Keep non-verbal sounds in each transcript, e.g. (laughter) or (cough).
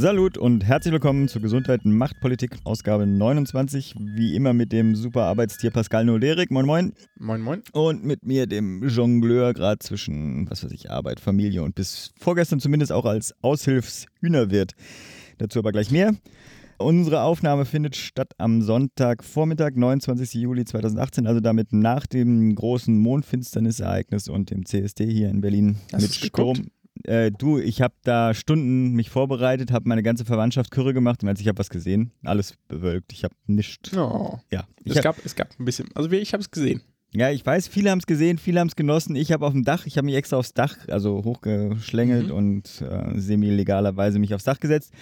Salut und herzlich willkommen zu Gesundheit macht Politik, Ausgabe 29. Wie immer mit dem super Arbeitstier Pascal Nolerik. Moin, moin. Moin, moin. Und mit mir, dem Jongleur, gerade zwischen, was weiß ich, Arbeit, Familie und bis vorgestern zumindest auch als Aushilfshühnerwirt. Dazu aber gleich mehr. Unsere Aufnahme findet statt am Sonntagvormittag, 29. Juli 2018, also damit nach dem großen Mondfinsternisereignis und dem CSD hier in Berlin Hast mit Sturm. geguckt? Äh, du, ich habe da Stunden mich vorbereitet, habe meine ganze Verwandtschaft Kürre gemacht und als ich habe was gesehen, alles bewölkt. Ich habe nichts. Oh. Ja, ich Es hab, gab, es gab ein bisschen, also ich habe es gesehen. ja, ich weiß, viele haben es gesehen, viele haben es genossen. Ich habe auf dem Dach, ich habe mich extra aufs Dach, also hochgeschlängelt Mhm. und äh, semi-legalerweise mich aufs Dach gesetzt.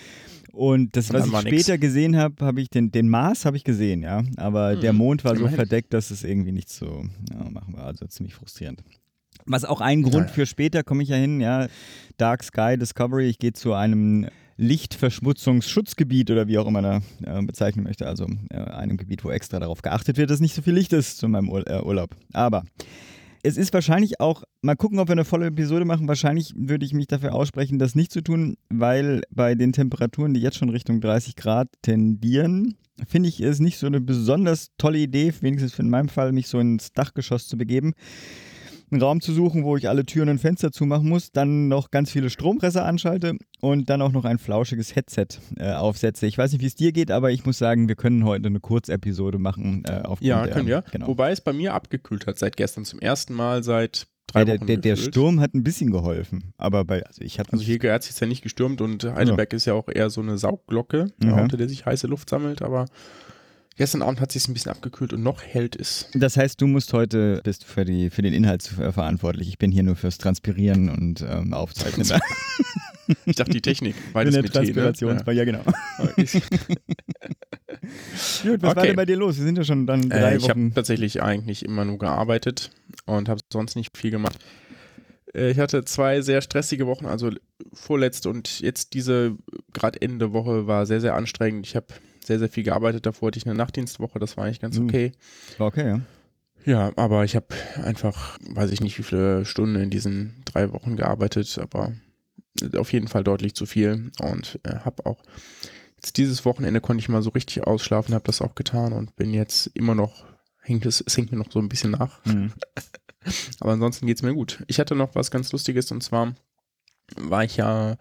Und das, Und was ich war nix. später gesehen habe, habe ich den, den Mars habe ich gesehen, ja. Aber der Mhm. Mond war so verdeckt, dass es irgendwie nicht so ja, machen wir. Also ziemlich frustrierend. Was auch ein Grund Naja. für später komme ich ja hin, ja. Dark Sky Discovery, ich gehe zu einem Lichtverschmutzungsschutzgebiet oder wie auch immer man da äh, bezeichnen möchte. Also äh, einem Gebiet, wo extra darauf geachtet wird, dass nicht so viel Licht ist zu meinem Ur äh, Urlaub. Aber es ist wahrscheinlich auch, mal gucken, ob wir eine volle Episode machen. Wahrscheinlich würde ich mich dafür aussprechen, das nicht zu tun, weil bei den Temperaturen, die jetzt schon Richtung 30 Grad tendieren, finde ich es nicht so eine besonders tolle Idee, wenigstens in meinem Fall, mich so ins Dachgeschoss zu begeben. Einen Raum zu suchen, wo ich alle Türen und Fenster zumachen muss, dann noch ganz viele Strompresser anschalte und dann auch noch ein flauschiges Headset äh, aufsetze. Ich weiß nicht, wie es dir geht, aber ich muss sagen, wir können heute eine Kurzepisode machen. Äh, Ja, können wir. Genau. Wobei es bei mir abgekühlt hat seit gestern zum ersten Mal seit drei Ja, der, Wochen. der, der. Sturm hat ein bisschen geholfen, aber bei, also ich hatte Also hier hat es ja nicht gestürmt und Heidelberg ist ja auch eher so eine Saugglocke, ja, unter der sich heiße Luft sammelt, aber gestern Abend hat es sich ein bisschen abgekühlt und noch hält es. Das heißt, du musst heute, bist für, die, für den Inhalt äh, verantwortlich. Ich bin hier nur fürs Transpirieren und ähm, Aufzeichnen. (laughs) Ich dachte, die Technik, beides (laughs) der mit T, ne? Ja genau. (laughs) Gut, was war Okay. denn bei dir los? Wir sind ja schon dann drei Äh, ich habe Wochen. tatsächlich eigentlich immer nur gearbeitet und habe sonst nicht viel gemacht. Äh, Ich hatte zwei sehr stressige Wochen, also vorletzte und jetzt diese gerade Ende Woche war sehr, sehr anstrengend. Ich habe sehr, sehr viel gearbeitet. Davor hatte ich eine Nachtdienstwoche, das war eigentlich ganz Uh. okay. Okay, ja. Ja, aber ich habe einfach, weiß ich nicht, wie viele Stunden in diesen drei Wochen gearbeitet, aber auf jeden Fall deutlich zu viel und äh, habe auch jetzt dieses Wochenende konnte ich mal so richtig ausschlafen, habe das auch getan und bin jetzt immer noch, hängt es, es hängt mir noch so ein bisschen nach, Mhm. (laughs) aber ansonsten geht's mir gut. Ich hatte noch was ganz Lustiges und zwar war ich ja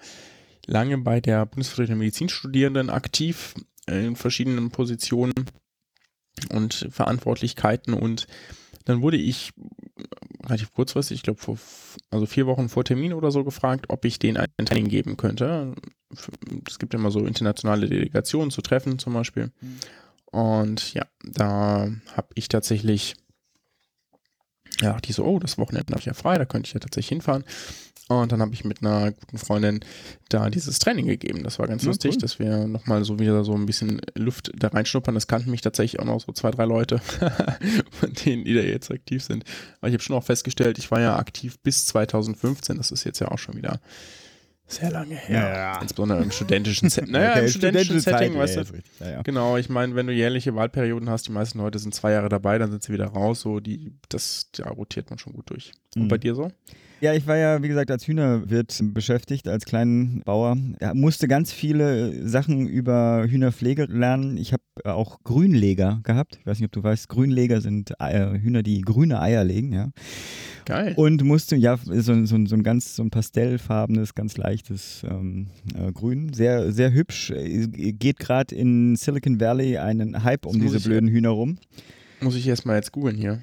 lange bei der Bundesverband der Medizinstudierenden aktiv in verschiedenen Positionen und Verantwortlichkeiten und dann wurde ich relativ kurzfristig, ich glaube vor also vier Wochen vor Termin oder so gefragt, ob ich denen ein Training geben könnte. Es gibt ja immer so internationale Delegationen zu Treffen zum Beispiel. Und ja, da habe ich tatsächlich ja, ich so, oh, das Wochenende habe ich ja frei, da könnte ich ja tatsächlich hinfahren. Und dann habe ich mit einer guten Freundin da dieses Training gegeben. Das war ganz Ja, lustig, cool. dass wir nochmal so wieder so ein bisschen Luft da reinschnuppern. Das kannten mich tatsächlich auch noch so zwei, drei Leute, (laughs) von denen, die da jetzt aktiv sind. Aber ich habe schon auch festgestellt, ich war ja aktiv bis 2015. Das ist jetzt ja auch schon wieder sehr lange her. Ja, ja. Insbesondere im studentischen Setting. (laughs) Naja, Okay, im studentischen studentische Setting, Zeit, weißt du. Ja, ja. Genau, ich meine, wenn du jährliche Wahlperioden hast, die meisten Leute sind zwei Jahre dabei, dann sind sie wieder raus, so die, das, da rotiert man schon gut durch. Und Mhm. bei dir so? Ja, ich war ja, wie gesagt, als Hühnerwirt beschäftigt, als kleinen Bauer. Ja, musste ganz viele Sachen über Hühnerpflege lernen. Ich habe auch Grünleger gehabt. Ich weiß nicht, ob du weißt, Grünleger sind Eier, Hühner, die grüne Eier legen, ja. Geil. Und musste, ja, so, so, so ein ganz, so ein pastellfarbenes, ganz leichtes ähm, äh, Grün. Sehr, sehr hübsch. Äh, Geht gerade in Silicon Valley einen Hype um diese ich- blöden Hühner rum. Muss ich erstmal jetzt googeln hier.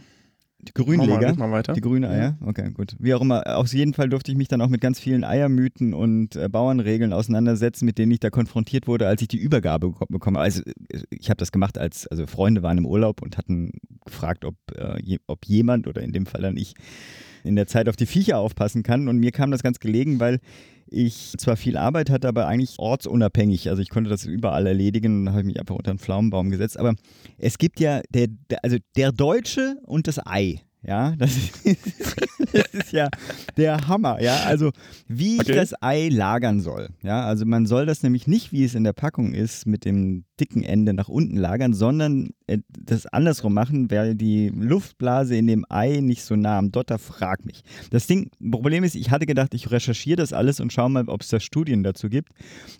Die mal, Grünleger. red mal weiter. Die grüne Eier? Okay, gut. Wie auch immer, auf jeden Fall durfte ich mich dann auch mit ganz vielen Eiermythen und äh, Bauernregeln auseinandersetzen, mit denen ich da konfrontiert wurde, als ich die Übergabe beko- bekomme. Also ich habe das gemacht, als also Freunde waren im Urlaub und hatten gefragt, ob, äh, je, ob jemand oder in dem Fall dann ich in der Zeit auf die Viecher aufpassen kann. Und mir kam das ganz gelegen, weil ich zwar viel Arbeit hatte, aber eigentlich ortsunabhängig. Also ich konnte das überall erledigen und habe mich einfach unter einen Pflaumenbaum gesetzt. Aber es gibt ja der, also der Deutsche und das Ei. ja, (laughs) das ist, das ist ja der Hammer, ja. Also wie Okay. ich das Ei lagern soll, ja. Also man soll das nämlich nicht, wie es in der Packung ist, mit dem dicken Ende nach unten lagern, sondern äh, das andersrum machen, weil die Luftblase in dem Ei nicht so nah am Dotter, frag mich. Das Ding, Problem ist, ich hatte gedacht, ich recherchiere das alles und schaue mal, ob es da Studien dazu gibt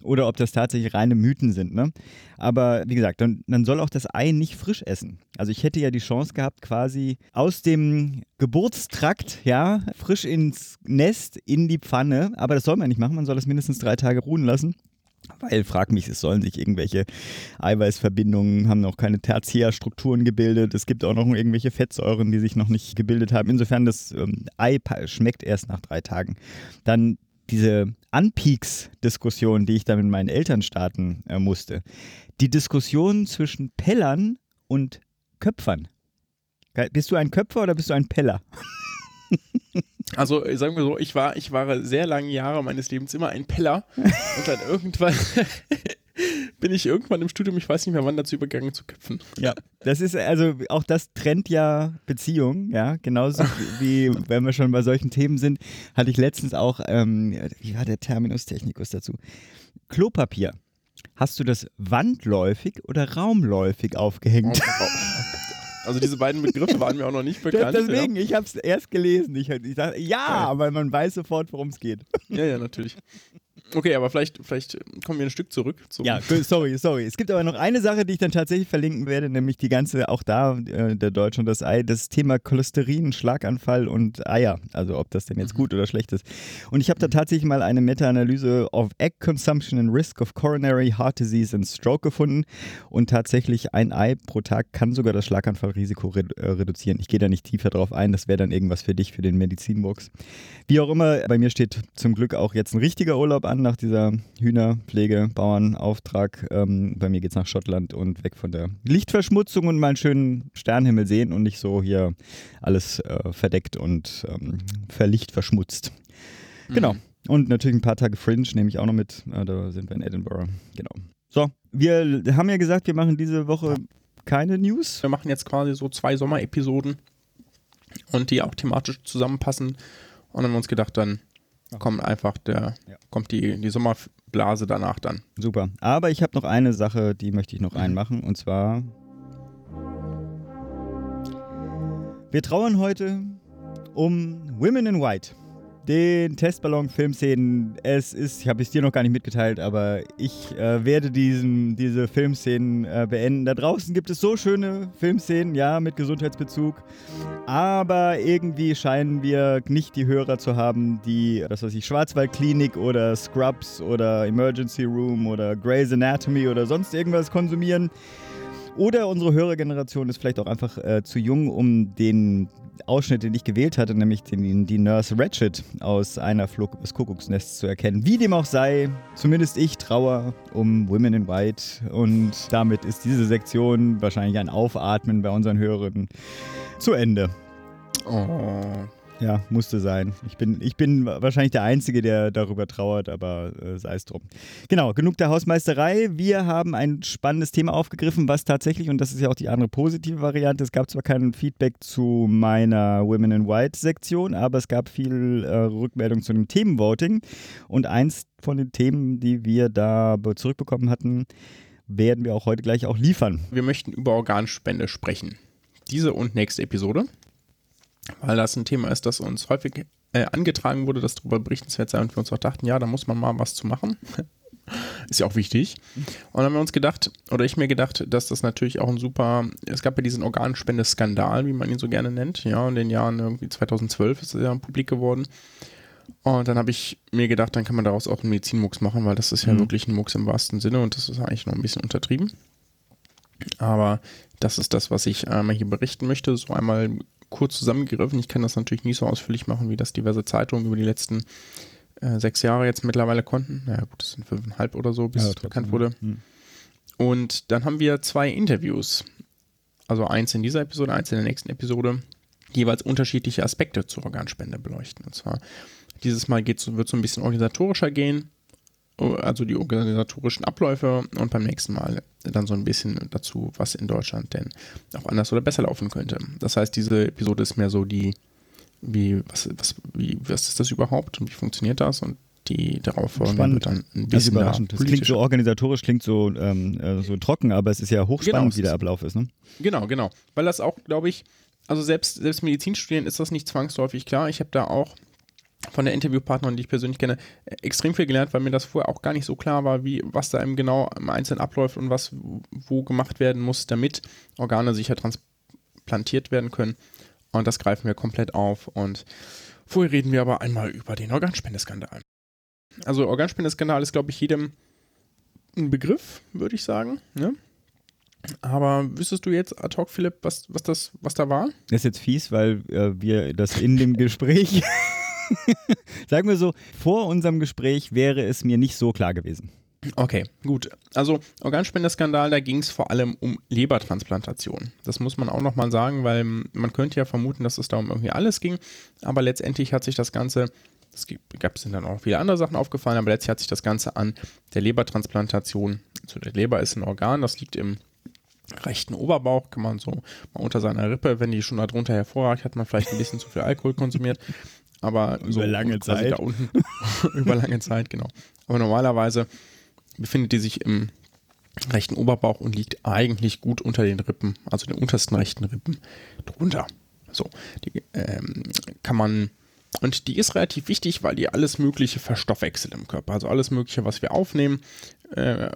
oder ob das tatsächlich reine Mythen sind, ne? Aber wie gesagt, dann, dann soll auch das Ei nicht frisch essen. Also ich hätte ja die Chance gehabt, quasi aus dem Geburtstrakt, ja, frisch ins Nest, in die Pfanne. Aber das soll man nicht machen, man soll das mindestens drei Tage ruhen lassen. Weil, frag mich, es sollen sich irgendwelche Eiweißverbindungen, haben noch keine Tertiärstrukturen gebildet. Es gibt auch noch irgendwelche Fettsäuren, die sich noch nicht gebildet haben. Insofern, das ähm, Ei schmeckt erst nach drei Tagen. Dann diese Anpeaks-Diskussion, die ich da mit meinen Eltern starten äh, musste. Die Diskussion zwischen Pellern und Köpfern. Bist du ein Köpfer oder bist du ein Peller? (laughs) Also äh, sagen wir so, ich war, ich war sehr lange Jahre meines Lebens immer ein Peller (laughs) und dann irgendwann (laughs) bin ich irgendwann im Studium, ich weiß nicht mehr wann, dazu übergegangen zu köpfen. Ja, das ist also auch das trennt ja Beziehungen, ja, genauso (laughs) wie wenn wir schon bei solchen Themen sind, hatte ich letztens auch, ähm, wie war der Terminus technicus dazu? Klopapier. Hast du das wandläufig oder raumläufig aufgehängt? Also diese beiden Begriffe waren mir auch noch nicht (laughs) bekannt. Deswegen, ich habe es erst gelesen. Ich, ich dachte, ja, weil man weiß sofort, worum es geht. Ja. ja, ja, natürlich. Okay, aber vielleicht, vielleicht kommen wir ein Stück zurück. Ja, (laughs) sorry, sorry. Es gibt aber noch eine Sache, die ich dann tatsächlich verlinken werde, nämlich die ganze, auch da, äh, der Deutsche und das Ei, das Thema Cholesterin, Schlaganfall und Eier. Also ob das denn jetzt gut oder schlecht ist. Und ich habe da tatsächlich mal eine Meta-Analyse of Egg Consumption and Risk of Coronary Heart Disease and Stroke gefunden. Und tatsächlich ein Ei pro Tag kann sogar das Schlaganfallrisiko redu äh, reduzieren. Ich gehe da nicht tiefer drauf ein, das wäre dann irgendwas für dich, für den Medizinbox. Wie auch immer, bei mir steht zum Glück auch jetzt ein richtiger Urlaub an nach dieser Hühnerpflege, Bauernauftrag. Ähm, bei mir geht es nach Schottland und weg von der Lichtverschmutzung und mal einen schönen Sternenhimmel sehen und nicht so hier alles äh, verdeckt und ähm, verlichtverschmutzt. Genau. Und natürlich ein paar Tage Fringe nehme ich auch noch mit. Äh, da sind wir in Edinburgh. Genau. So, wir haben ja gesagt, wir machen diese Woche keine News. Wir machen jetzt quasi so zwei Sommerepisoden und die auch thematisch zusammenpassen. Und haben uns gedacht, dann kommt einfach der, Ja. kommt die, die Sommerblase danach dann. Super. Aber ich habe noch eine Sache, die möchte ich noch einmachen. Und zwar. Wir trauern heute um Women in White. Den Testballon-Filmszenen. Es ist, ich habe es dir noch gar nicht mitgeteilt, aber ich äh, werde diesen, diese Filmszenen äh, beenden. Da draußen gibt es so schöne Filmszenen, ja, mit Gesundheitsbezug. Aber irgendwie scheinen wir nicht die Hörer zu haben, die, das weiß ich, Schwarzwaldklinik oder Scrubs oder Emergency Room oder Grey's Anatomy oder sonst irgendwas konsumieren. Oder unsere Hörergeneration ist vielleicht auch einfach äh, zu jung, um den Ausschnitt, den ich gewählt hatte, nämlich den, die Nurse Ratchet aus einer Flug des Kuckucksnests zu erkennen. Wie dem auch sei, zumindest ich trauer um Women in White und damit ist diese Sektion wahrscheinlich ein Aufatmen bei unseren Hörern zu Ende. Oh. Ja, musste sein. Ich bin, ich bin wahrscheinlich der Einzige, der darüber trauert, aber äh, sei es drum. Genau, genug der Hausmeisterei. Wir haben ein spannendes Thema aufgegriffen, was tatsächlich, und das ist ja auch die andere positive Variante, es gab zwar kein Feedback zu meiner Women in White Sektion, aber es gab viel äh, Rückmeldung zu dem Themenvoting. Und eins von den Themen, die wir da be- zurückbekommen hatten, werden wir auch heute gleich auch liefern. Wir möchten über Organspende sprechen. Diese und nächste Episode. Weil das ein Thema ist, das uns häufig äh, angetragen wurde, das darüber berichtenswert sei und wir uns auch dachten, ja, da muss man mal was zu machen. (laughs) ist ja auch wichtig. Und dann haben wir uns gedacht, oder ich mir gedacht, dass das natürlich auch ein super, es gab ja diesen Organspende-Skandal, wie man ihn so gerne nennt, ja, in den Jahren irgendwie 2012 ist er ja publik geworden. Und dann habe ich mir gedacht, dann kann man daraus auch einen Medizinmux machen, weil das ist ja Mhm. wirklich ein Mux im wahrsten Sinne und das ist eigentlich noch ein bisschen untertrieben. Aber das ist das, was ich einmal hier berichten möchte. So einmal kurz zusammengegriffen. Ich kann das natürlich nicht so ausführlich machen, wie das diverse Zeitungen über die letzten äh, sechs Jahre jetzt mittlerweile konnten. Naja, gut, das sind fünfeinhalb oder so, bis Ja, es bekannt wurde. Hm. Und dann haben wir zwei Interviews. Also eins in dieser Episode, eins in der nächsten Episode, die jeweils unterschiedliche Aspekte zur Organspende beleuchten. Und zwar, dieses Mal geht's, wird so ein bisschen organisatorischer gehen. Also die organisatorischen Abläufe und beim nächsten Mal dann so ein bisschen dazu, was in Deutschland denn auch anders oder besser laufen könnte. Das heißt, diese Episode ist mehr so die, wie, was, was, wie, was ist das überhaupt und wie funktioniert das und die darauf folgende wird dann ein bisschen überraschend. Das klingt so organisatorisch, klingt so, ähm, äh, so trocken, aber es ist ja hochspannend, genau, wie der Ablauf ist. Ne? Genau, genau. Weil das auch, glaube ich, also selbst, selbst Medizinstudien ist das nicht zwangsläufig klar. Ich habe da auch von der Interviewpartnerin, die ich persönlich kenne, extrem viel gelernt, weil mir das vorher auch gar nicht so klar war, wie, was da eben genau im Einzelnen abläuft und was wo gemacht werden muss, damit Organe sicher transplantiert werden können. Und das greifen wir komplett auf. Und vorher reden wir aber einmal über den Organspendeskandal. Also Organspendeskandal ist, glaube ich, jedem ein Begriff, würde ich sagen. Ne? Aber wüsstest du jetzt ad hoc, Philipp, was, was, das, was da war? Das ist jetzt fies, weil äh, wir das in dem Gespräch, (laughs) (laughs) sagen wir so, vor unserem Gespräch wäre es mir nicht so klar gewesen. Okay, gut. Also Organspendeskandal, da ging es vor allem um Lebertransplantation. Das muss man auch nochmal sagen, weil man könnte ja vermuten, dass es da um irgendwie alles ging. Aber letztendlich hat sich das Ganze, es gab sind dann auch viele andere Sachen aufgefallen, aber letztlich hat sich das Ganze an der Lebertransplantation, also der Leber ist ein Organ, das liegt im rechten Oberbauch, kann man so mal unter seiner Rippe, wenn die schon da drunter hervorragt, hat man vielleicht ein bisschen zu viel Alkohol konsumiert. Aber so über lange Zeit. Da unten, (laughs) über lange Zeit, genau. Aber normalerweise befindet die sich im rechten Oberbauch und liegt eigentlich gut unter den Rippen, also den untersten rechten Rippen drunter. So, die ähm, kann man und die ist relativ wichtig, weil die alles Mögliche verstoffwechselt im Körper. Also alles Mögliche, was wir aufnehmen, äh,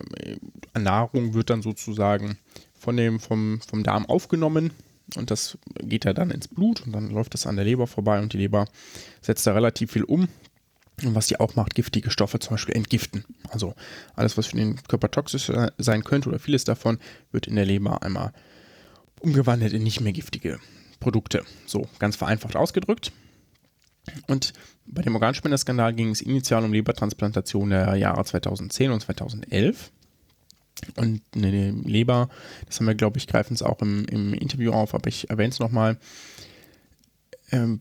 Nahrung wird dann sozusagen von dem, vom, vom Darm aufgenommen und das geht ja dann ins Blut und dann läuft das an der Leber vorbei und die Leber setzt da relativ viel um. Und was die auch macht, giftige Stoffe zum Beispiel entgiften. Also alles, was für den Körper toxisch sein könnte oder vieles davon, wird in der Leber einmal umgewandelt in nicht mehr giftige Produkte. So ganz vereinfacht ausgedrückt. Und bei dem Organspenderskandal ging es initial um Lebertransplantation der Jahre 2010 und 2011. Und eine Leber, das haben wir, glaube ich, greifen es auch im, im Interview auf, aber ich erwähne es nochmal. Ähm,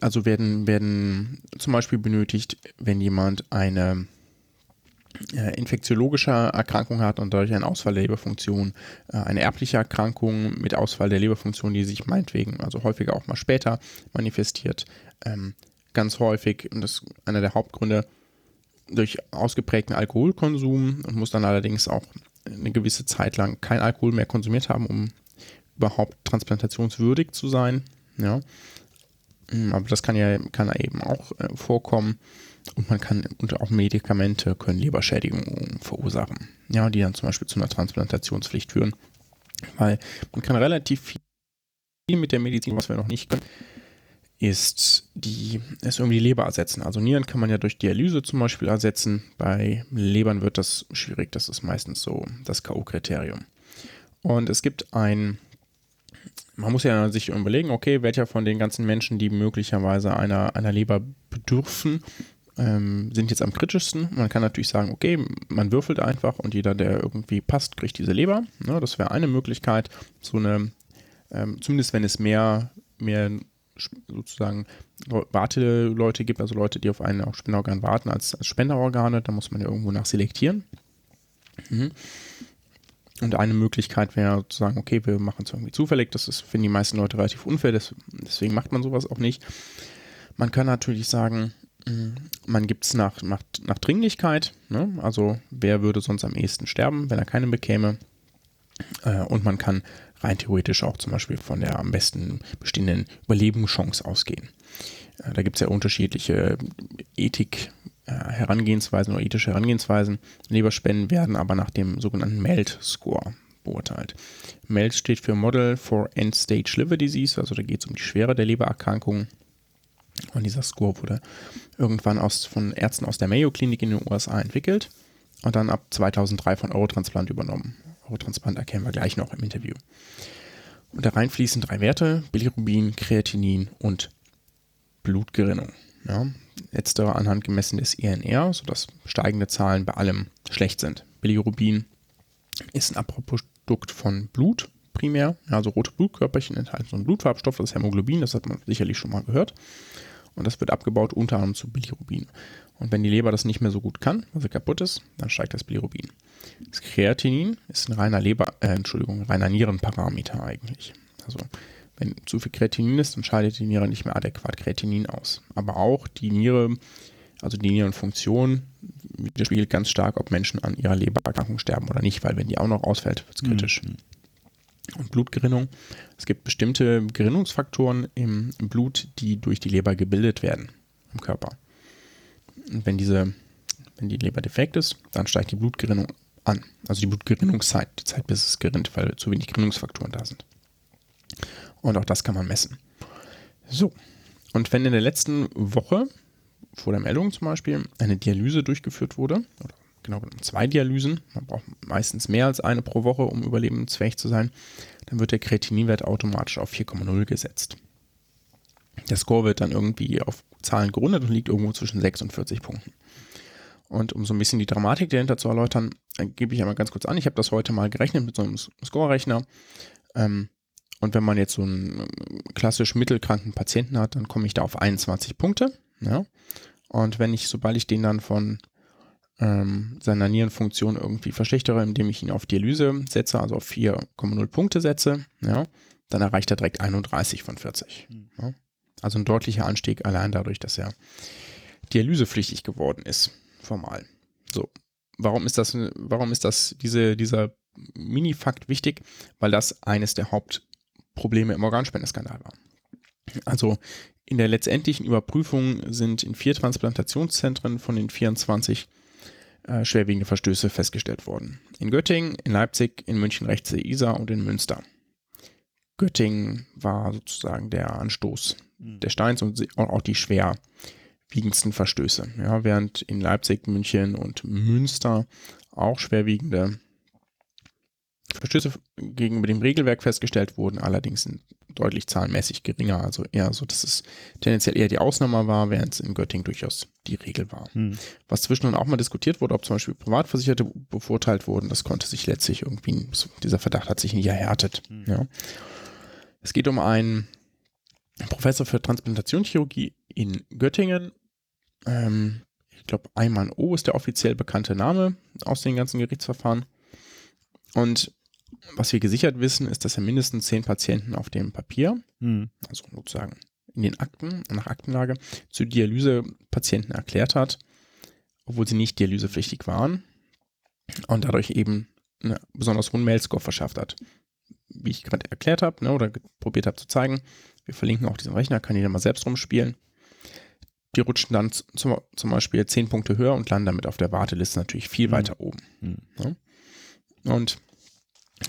also werden, werden zum Beispiel benötigt, wenn jemand eine äh, infektiologische Erkrankung hat und dadurch einen Ausfall der Leberfunktion, äh, eine erbliche Erkrankung mit Ausfall der Leberfunktion, die sich meinetwegen, also häufiger auch mal später manifestiert, ähm, ganz häufig, und das ist einer der Hauptgründe, durch ausgeprägten Alkoholkonsum und muss dann allerdings auch eine gewisse Zeit lang kein Alkohol mehr konsumiert haben, um überhaupt transplantationswürdig zu sein. Ja. Hm, aber das kann ja kann eben auch äh, vorkommen. Und man kann, und auch Medikamente können Leberschädigungen verursachen. Ja, die dann zum Beispiel zu einer Transplantationspflicht führen. Weil man kann relativ viel mit der Medizin, was wir noch nicht können, ist die, ist irgendwie die Leber ersetzen. Also Nieren kann man ja durch Dialyse zum Beispiel ersetzen. Bei Lebern wird das schwierig. Das ist meistens so das K.O.-Kriterium. Und es gibt ein, man muss ja sich überlegen, okay, welcher von den ganzen Menschen, die möglicherweise einer, einer Leber bedürfen, ähm, sind jetzt am kritischsten. Man kann natürlich sagen, okay, man würfelt einfach und jeder, der irgendwie passt, kriegt diese Leber. Ja, das wäre eine Möglichkeit, so eine, ähm, zumindest wenn es mehr, mehr sozusagen Warteleute gibt, also Leute, die auf ein Spenderorgan warten als, als Spenderorgane, da muss man ja irgendwo nach selektieren. Mhm. Und eine Möglichkeit wäre zu sagen, okay, wir machen es irgendwie zufällig. Das ist, finden die meisten Leute relativ unfair, deswegen macht man sowas auch nicht. Man kann natürlich sagen, mhm, man gibt es nach, nach, nach Dringlichkeit. Ne? Also wer würde sonst am ehesten sterben, wenn er keine bekäme? Äh, und man kann rein theoretisch auch zum Beispiel von der am besten bestehenden Überlebenschance ausgehen. Äh, da gibt es ja unterschiedliche Ethik, äh, Herangehensweisen oder ethische Herangehensweisen. Leberspenden werden aber nach dem sogenannten MELD-Score beurteilt. MELD steht für Model for End-Stage Liver Disease, also da geht es um die Schwere der Lebererkrankungen. Und dieser Score wurde irgendwann aus, von Ärzten aus der Mayo Klinik in den USA entwickelt und dann ab 2003 von Eurotransplant übernommen. Eurotransplant erkennen wir gleich noch im Interview. Und da reinfließen drei Werte, Bilirubin, Kreatinin und Blutgerinnung. Ja, letztere anhand gemessen des INR, sodass steigende Zahlen bei allem schlecht sind. Bilirubin ist ein Abprodukt von Blut primär, also rote Blutkörperchen enthalten so einen Blutfarbstoff, das Hämoglobin, das hat man sicherlich schon mal gehört. und das wird abgebaut unter anderem zu Bilirubin. Und wenn die Leber das nicht mehr so gut kann, sie kaputt ist, dann steigt das Bilirubin. Das Kreatinin ist ein reiner Leber, äh, Entschuldigung, reiner Nierenparameter eigentlich. Also wenn zu viel Kreatinin ist, dann scheidet die Niere nicht mehr adäquat Kreatinin aus. Aber auch die Niere, also die Nierenfunktion, widerspiegelt ganz stark, ob Menschen an ihrer Lebererkrankung sterben oder nicht, weil wenn die auch noch ausfällt, wird es kritisch. Mhm. Und Blutgerinnung. Es gibt bestimmte Gerinnungsfaktoren im Blut, die durch die Leber gebildet werden im Körper. Und wenn diese, wenn die Leber defekt ist, dann steigt die Blutgerinnung an. Also die Blutgerinnungszeit, die Zeit, bis es gerinnt, weil zu wenig Gerinnungsfaktoren da sind. Und auch das kann man messen. So. Und wenn in der letzten Woche, vor der Meldung zum Beispiel, eine Dialyse durchgeführt wurde, oder genau genommen zwei Dialysen, man braucht meistens mehr als eine pro Woche, um überlebensfähig zu sein, dann wird der Kreatininwert automatisch auf 4,0 gesetzt. Der Score wird dann irgendwie auf Zahlen gerundet und liegt irgendwo zwischen 6 und 40 Punkten. Und um so ein bisschen die Dramatik dahinter zu erläutern, äh, gebe ich einmal ganz kurz an. Ich habe das heute mal gerechnet mit so einem Score-Rechner. Ähm, und wenn man jetzt so einen ähm, klassisch mittelkranken Patienten hat, dann komme ich da auf 21 Punkte. Ja? Und wenn ich, sobald ich den dann von ähm, seiner Nierenfunktion irgendwie verschlechtere, indem ich ihn auf Dialyse setze, also auf 4,0 Punkte setze, ja, dann erreicht er direkt 31 von 40. Mhm. Ja? Also ein deutlicher Anstieg allein dadurch, dass er dialysepflichtig geworden ist, formal. So, warum ist das, warum ist das, diese, dieser Mini-Fakt wichtig? Weil das eines der Haupt Probleme im Organspendeskandal war. Also in der letztendlichen Überprüfung sind in vier Transplantationszentren von den 24 äh, schwerwiegende Verstöße festgestellt worden. In Göttingen, in Leipzig, in München rechts der Isar und in Münster. Göttingen war sozusagen der Anstoß. Der Steins und auch die schwerwiegendsten Verstöße. Ja, während in Leipzig, München und Münster auch schwerwiegende Verstöße gegenüber dem Regelwerk festgestellt wurden, allerdings sind deutlich zahlenmäßig geringer, also eher so, dass es tendenziell eher die Ausnahme war, während es in Göttingen durchaus die Regel war. Hm. Was zwischendurch auch mal diskutiert wurde, ob zum Beispiel Privatversicherte bevorteilt wurden, das konnte sich letztlich irgendwie, dieser Verdacht hat sich nie erhärtet. Hm. Ja. Es geht um einen Professor für Transplantationschirurgie in Göttingen. Ähm, ich glaube, Ayman O ist der offiziell bekannte Name aus den ganzen Gerichtsverfahren. Und was wir gesichert wissen, ist, dass er mindestens zehn Patienten auf dem Papier, mhm. also sozusagen in den Akten, nach Aktenlage, zu Dialysepatienten erklärt hat, obwohl sie nicht dialysepflichtig waren und dadurch eben einen besonders hohen Mail-Score verschafft hat. Wie ich gerade erklärt habe ne, oder probiert habe zu zeigen, wir verlinken auch diesen Rechner, kann jeder mal selbst rumspielen. Die rutschen dann zum, zum Beispiel zehn Punkte höher und landen damit auf der Warteliste natürlich viel mhm. weiter oben. Mhm. Ja. Und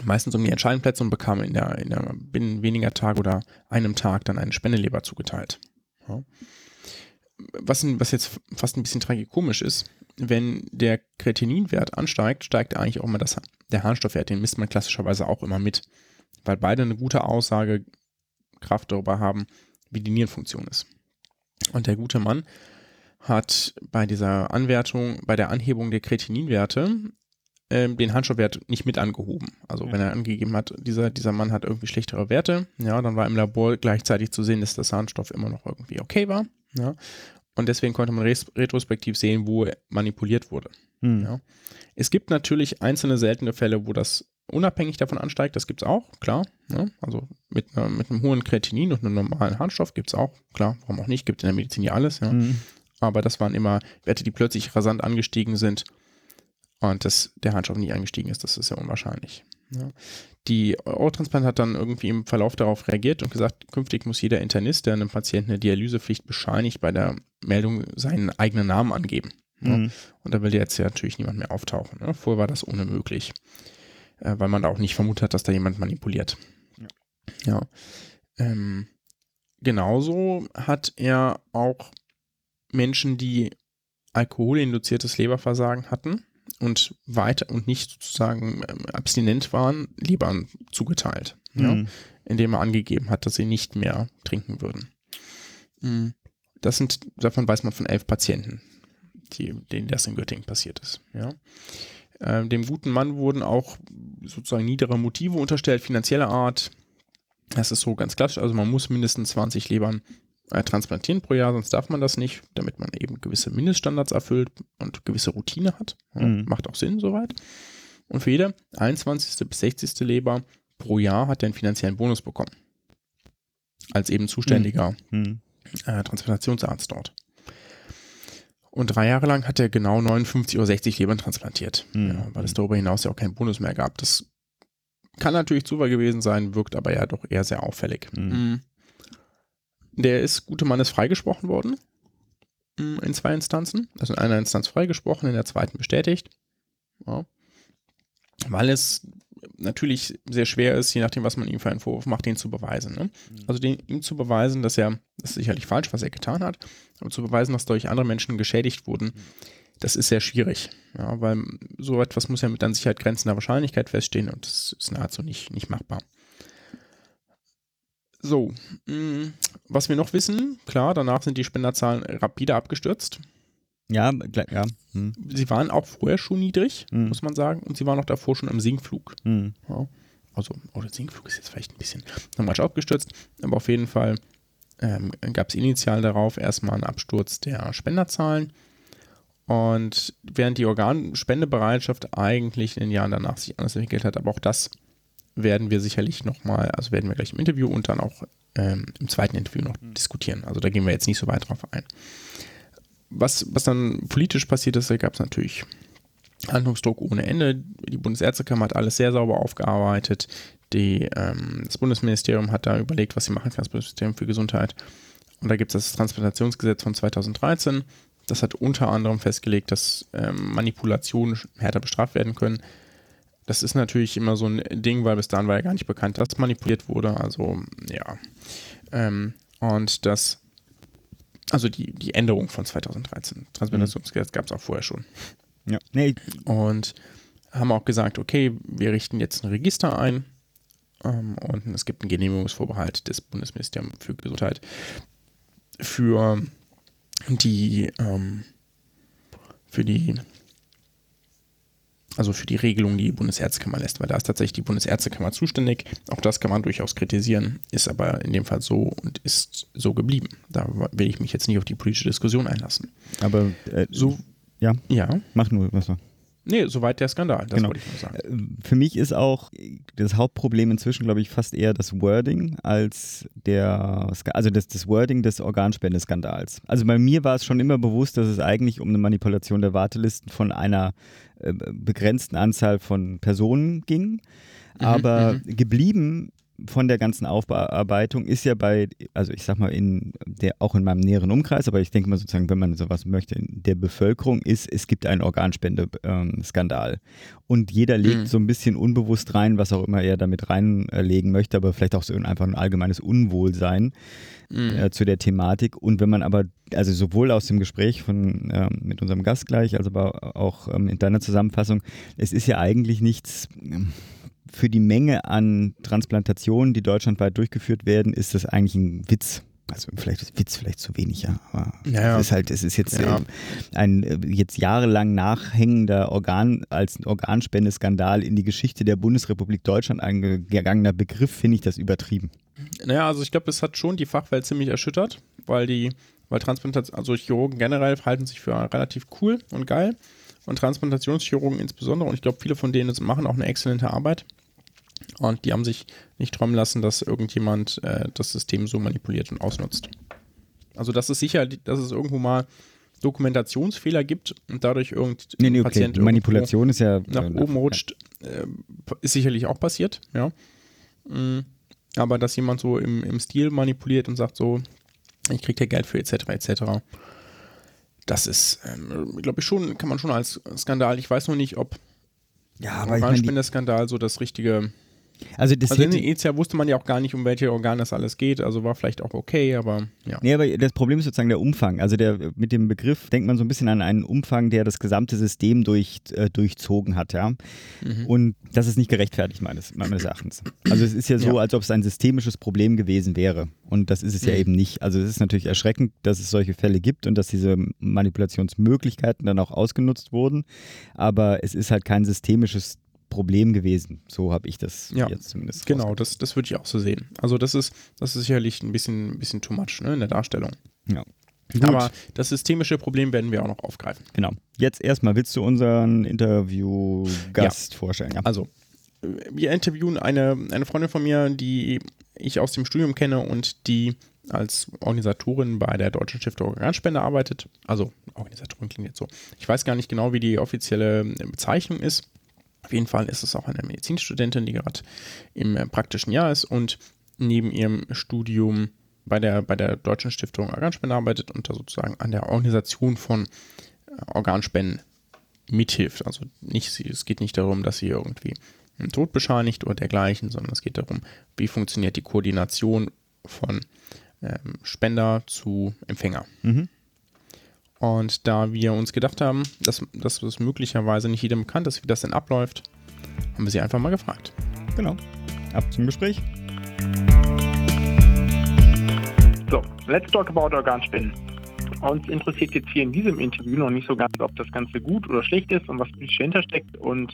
meistens um die entscheidenden Plätze und bekam in der, in der binnen weniger Tage oder einem Tag dann eine Spendeleber zugeteilt. Ja. Was, was jetzt fast ein bisschen tragikomisch ist, wenn der Kretininwert ansteigt, steigt eigentlich auch immer das, der Harnstoffwert, den misst man klassischerweise auch immer mit, weil beide eine gute Aussagekraft darüber haben, wie die Nierenfunktion ist. Und der gute Mann hat bei dieser Anwertung, bei der Anhebung der Kretininwerte ähm, den Handstoffwert nicht mit angehoben. Also wenn er angegeben hat, dieser, dieser Mann hat irgendwie schlechtere Werte, ja, dann war im Labor gleichzeitig zu sehen, dass das Harnstoff immer noch irgendwie okay war. Ja. Und deswegen konnte man retrospektiv sehen, wo manipuliert wurde. Hm. Ja. Es gibt natürlich einzelne seltene Fälle, wo das unabhängig davon ansteigt, das gibt es auch, klar. Ja. Also mit, äh, mit einem hohen Kreatinin und einem normalen Harnstoff gibt es auch, klar, warum auch nicht, gibt in der Medizin ja alles. Ja. Hm. Aber das waren immer Werte, die plötzlich rasant angestiegen sind und dass der Harnstoff nicht eingestiegen ist, das ist ja unwahrscheinlich. Ja. Die Eurotransplant hat dann irgendwie im Verlauf darauf reagiert und gesagt, künftig muss jeder Internist, der einem Patienten eine Dialysepflicht bescheinigt, bei der Meldung seinen eigenen Namen angeben. Mhm. Und da will jetzt ja natürlich niemand mehr auftauchen. Ne? Vorher war das ohne möglich, äh, weil man da auch nicht vermutet hat, dass da jemand manipuliert. Ja. ja. Ähm, genauso hat er auch Menschen, die alkoholinduziertes Leberversagen hatten, und weiter und nicht sozusagen ähm, abstinent waren, lieber zugeteilt, mhm. ja, indem er angegeben hat, dass sie nicht mehr trinken würden. Mhm. Das sind, davon weiß man von elf Patienten, die, denen das in Göttingen passiert ist. Ja. Ähm, dem guten Mann wurden auch sozusagen niedere Motive unterstellt, finanzieller Art. Das ist so ganz klassisch. Also man muss mindestens 20 Lebern äh, transplantieren pro Jahr, sonst darf man das nicht, damit man eben gewisse Mindeststandards erfüllt und gewisse Routine hat. Ja, Mhm. Macht auch Sinn soweit. Und für jede 21. bis 60. Leber pro Jahr hat er einen finanziellen Bonus bekommen. Als eben zuständiger Hm. äh, Transplantationsarzt dort. Und drei Jahre lang hat er genau 59 oder 60 Lebern transplantiert, Mhm. ja, weil es darüber hinaus ja auch keinen Bonus mehr gab. Das kann natürlich Zufall gewesen sein, wirkt aber ja doch eher sehr auffällig. Mhm. Der ist, gute Mann ist freigesprochen worden mhm, in zwei Instanzen. Also in einer Instanz freigesprochen, in der zweiten bestätigt. Ja. Weil es natürlich sehr schwer ist, je nachdem, was man ihm für einen Vorwurf macht, den zu beweisen. Ne? Also den, ihm zu beweisen, dass er, das ist sicherlich falsch, was er getan hat, aber zu beweisen, dass durch andere Menschen geschädigt wurden, das ist sehr schwierig. Ja, weil so etwas muss ja mit an Sicherheit grenzender Wahrscheinlichkeit feststehen und das ist nahezu nicht, nicht machbar. So, mh, was wir noch wissen, klar, danach sind die Spenderzahlen rapide abgestürzt. Ja, ja. Hm. Sie waren auch vorher schon niedrig, Mhm. muss man sagen, und sie waren auch davor schon im Sinkflug. Hm. Ja. Also, oder Sinkflug ist jetzt vielleicht ein bisschen nochmal abgestürzt, aber auf jeden Fall ähm, gab es initial darauf erstmal einen Absturz der Spenderzahlen. Und während die Organspendebereitschaft eigentlich in den Jahren danach sich anders entwickelt hat, aber auch das werden wir sicherlich nochmal, also werden wir gleich im Interview und dann auch ähm, im zweiten Interview noch diskutieren. Also da gehen wir jetzt nicht so weit drauf ein. Was, was dann politisch passiert ist, da gab es natürlich Handlungsdruck ohne Ende. Die Bundesärztekammer hat alles sehr sauber aufgearbeitet. Die, ähm, das Bundesministerium hat da überlegt, was sie machen kann, das Bundesministerium für Gesundheit. Und da gibt es das Transplantationsgesetz von 2013. Das hat unter anderem festgelegt, dass ähm, Manipulationen härter bestraft werden können. Das ist natürlich immer so ein Ding, weil bis dahin war ja gar nicht bekannt, dass manipuliert wurde. Also, ja. Ähm, und das, also die, die Änderung von 2013. Transplantationsgesetz gab es auch vorher schon. Ja. Nee, Und haben auch gesagt, okay, wir richten jetzt ein Register ein ähm, und es gibt einen Genehmigungsvorbehalt des Bundesministeriums für Gesundheit für die ähm, für die also für die Regelung, die die Bundesärztekammer lässt, weil da ist tatsächlich die Bundesärztekammer zuständig. Auch das kann man durchaus kritisieren, ist aber in dem Fall so und ist so geblieben. Da will ich mich jetzt nicht auf die politische Diskussion einlassen. aber äh, So, ja, ja, mach nur was noch. Nee, soweit der Skandal, das Genau. wollte ich nur sagen. Äh, Für mich ist auch das Hauptproblem inzwischen, glaube ich, fast eher das Wording als der, also das, das Wording des Organspendeskandals. Also bei mir war es schon immer bewusst, dass es eigentlich um eine Manipulation der Wartelisten von einer äh, begrenzten Anzahl von Personen ging. Aber geblieben von der ganzen Aufbearbeitung ist ja bei, also ich sag mal, in der, auch in meinem näheren Umkreis, aber ich denke mal sozusagen, wenn man sowas möchte, in der Bevölkerung ist, es gibt einen Organspende-Skandal. Und jeder legt Mhm. so ein bisschen unbewusst rein, was auch immer er damit reinlegen möchte, aber vielleicht auch so einfach ein allgemeines Unwohlsein Mhm. äh, zu der Thematik. Und wenn man aber, also sowohl aus dem Gespräch von, ähm, mit unserem Gast gleich, als aber auch ähm, in deiner Zusammenfassung, es ist ja eigentlich nichts. ähm, für die Menge an Transplantationen, die deutschlandweit durchgeführt werden, ist das eigentlich ein Witz. Also vielleicht ist Witz vielleicht zu wenig, ja. Aber Ja, ja. es ist halt, es ist jetzt Ja. äh, ein äh, jetzt jahrelang nachhängender Organ als Organspendeskandal in die Geschichte der Bundesrepublik Deutschland eingegangener Begriff, finde ich das übertrieben. Naja, also ich glaube, es hat schon die Fachwelt ziemlich erschüttert, weil die, weil Transplantation, also Chirurgen generell verhalten sich für relativ cool und geil und Transplantationschirurgen insbesondere und ich glaube, viele von denen machen auch eine exzellente Arbeit und die haben sich nicht träumen lassen, dass irgendjemand äh, das System so manipuliert und ausnutzt. Also das ist sicher, dass es irgendwo mal Dokumentationsfehler gibt und dadurch irgendein Nee, nee, okay. Patient Manipulation ist ja nach äh, oben rutscht, äh, ist sicherlich auch passiert, ja. Mm, Aber dass jemand so im, im Stil manipuliert und sagt so, ich krieg dir Geld für etc. etc. Das ist, ähm, glaube ich, schon, kann man schon als Skandal. Ich weiß noch nicht, ob Ja, aber ich meine, die- Organspendeskandal so das richtige. Also das Also hätte, initial wusste man ja auch gar nicht, um welche Organe es alles geht. Also war vielleicht auch okay, aber ja. Nee, aber das Problem ist sozusagen der Umfang. Also der, mit dem Begriff denkt man so ein bisschen an einen Umfang, der das gesamte System durch, äh, durchzogen hat, ja. Mhm. Und das ist nicht gerechtfertigt, meines, meines Erachtens. Also es ist ja so, Ja. als ob es ein systemisches Problem gewesen wäre. Und das ist es ja Mhm. eben nicht. Also es ist natürlich erschreckend, dass es solche Fälle gibt und dass diese Manipulationsmöglichkeiten dann auch ausgenutzt wurden. Aber es ist halt kein systemisches Problem gewesen. So habe ich das Ja, jetzt zumindest. Genau, das, das würde ich auch so sehen. Also das ist, das ist sicherlich ein bisschen, ein bisschen too much ne, in der Darstellung. Ja. Gut. Aber das systemische Problem werden wir auch noch aufgreifen. Genau. Jetzt erstmal, willst du unseren Interviewgast vorstellen? Ja. Also, äh, wir interviewen eine, eine Freundin von mir, die ich aus dem Studium kenne und die als Organisatorin bei der Deutschen Stiftung Organspende arbeitet. Also, Organisatorin klingt jetzt so. Ich weiß gar nicht genau, wie die offizielle Bezeichnung ist. Auf jeden Fall ist es auch eine Medizinstudentin, die gerade im äh, praktischen Jahr ist und neben ihrem Studium bei der, bei der Deutschen Stiftung Organspende arbeitet und da sozusagen an der Organisation von äh, Organspenden mithilft. Also nicht, es geht nicht darum, dass sie irgendwie einen Tod bescheinigt oder dergleichen, sondern es geht darum, wie funktioniert die Koordination von ähm, Spender zu Empfänger. Mhm. Und da wir uns gedacht haben, dass, dass das möglicherweise nicht jedem bekannt ist, wie das denn abläuft, haben wir sie einfach mal gefragt. Genau. Ab zum Gespräch. So, let's talk about Organspenden. Uns interessiert jetzt hier in diesem Interview noch nicht so ganz, ob das Ganze gut oder schlecht ist und was politisch dahinter steckt und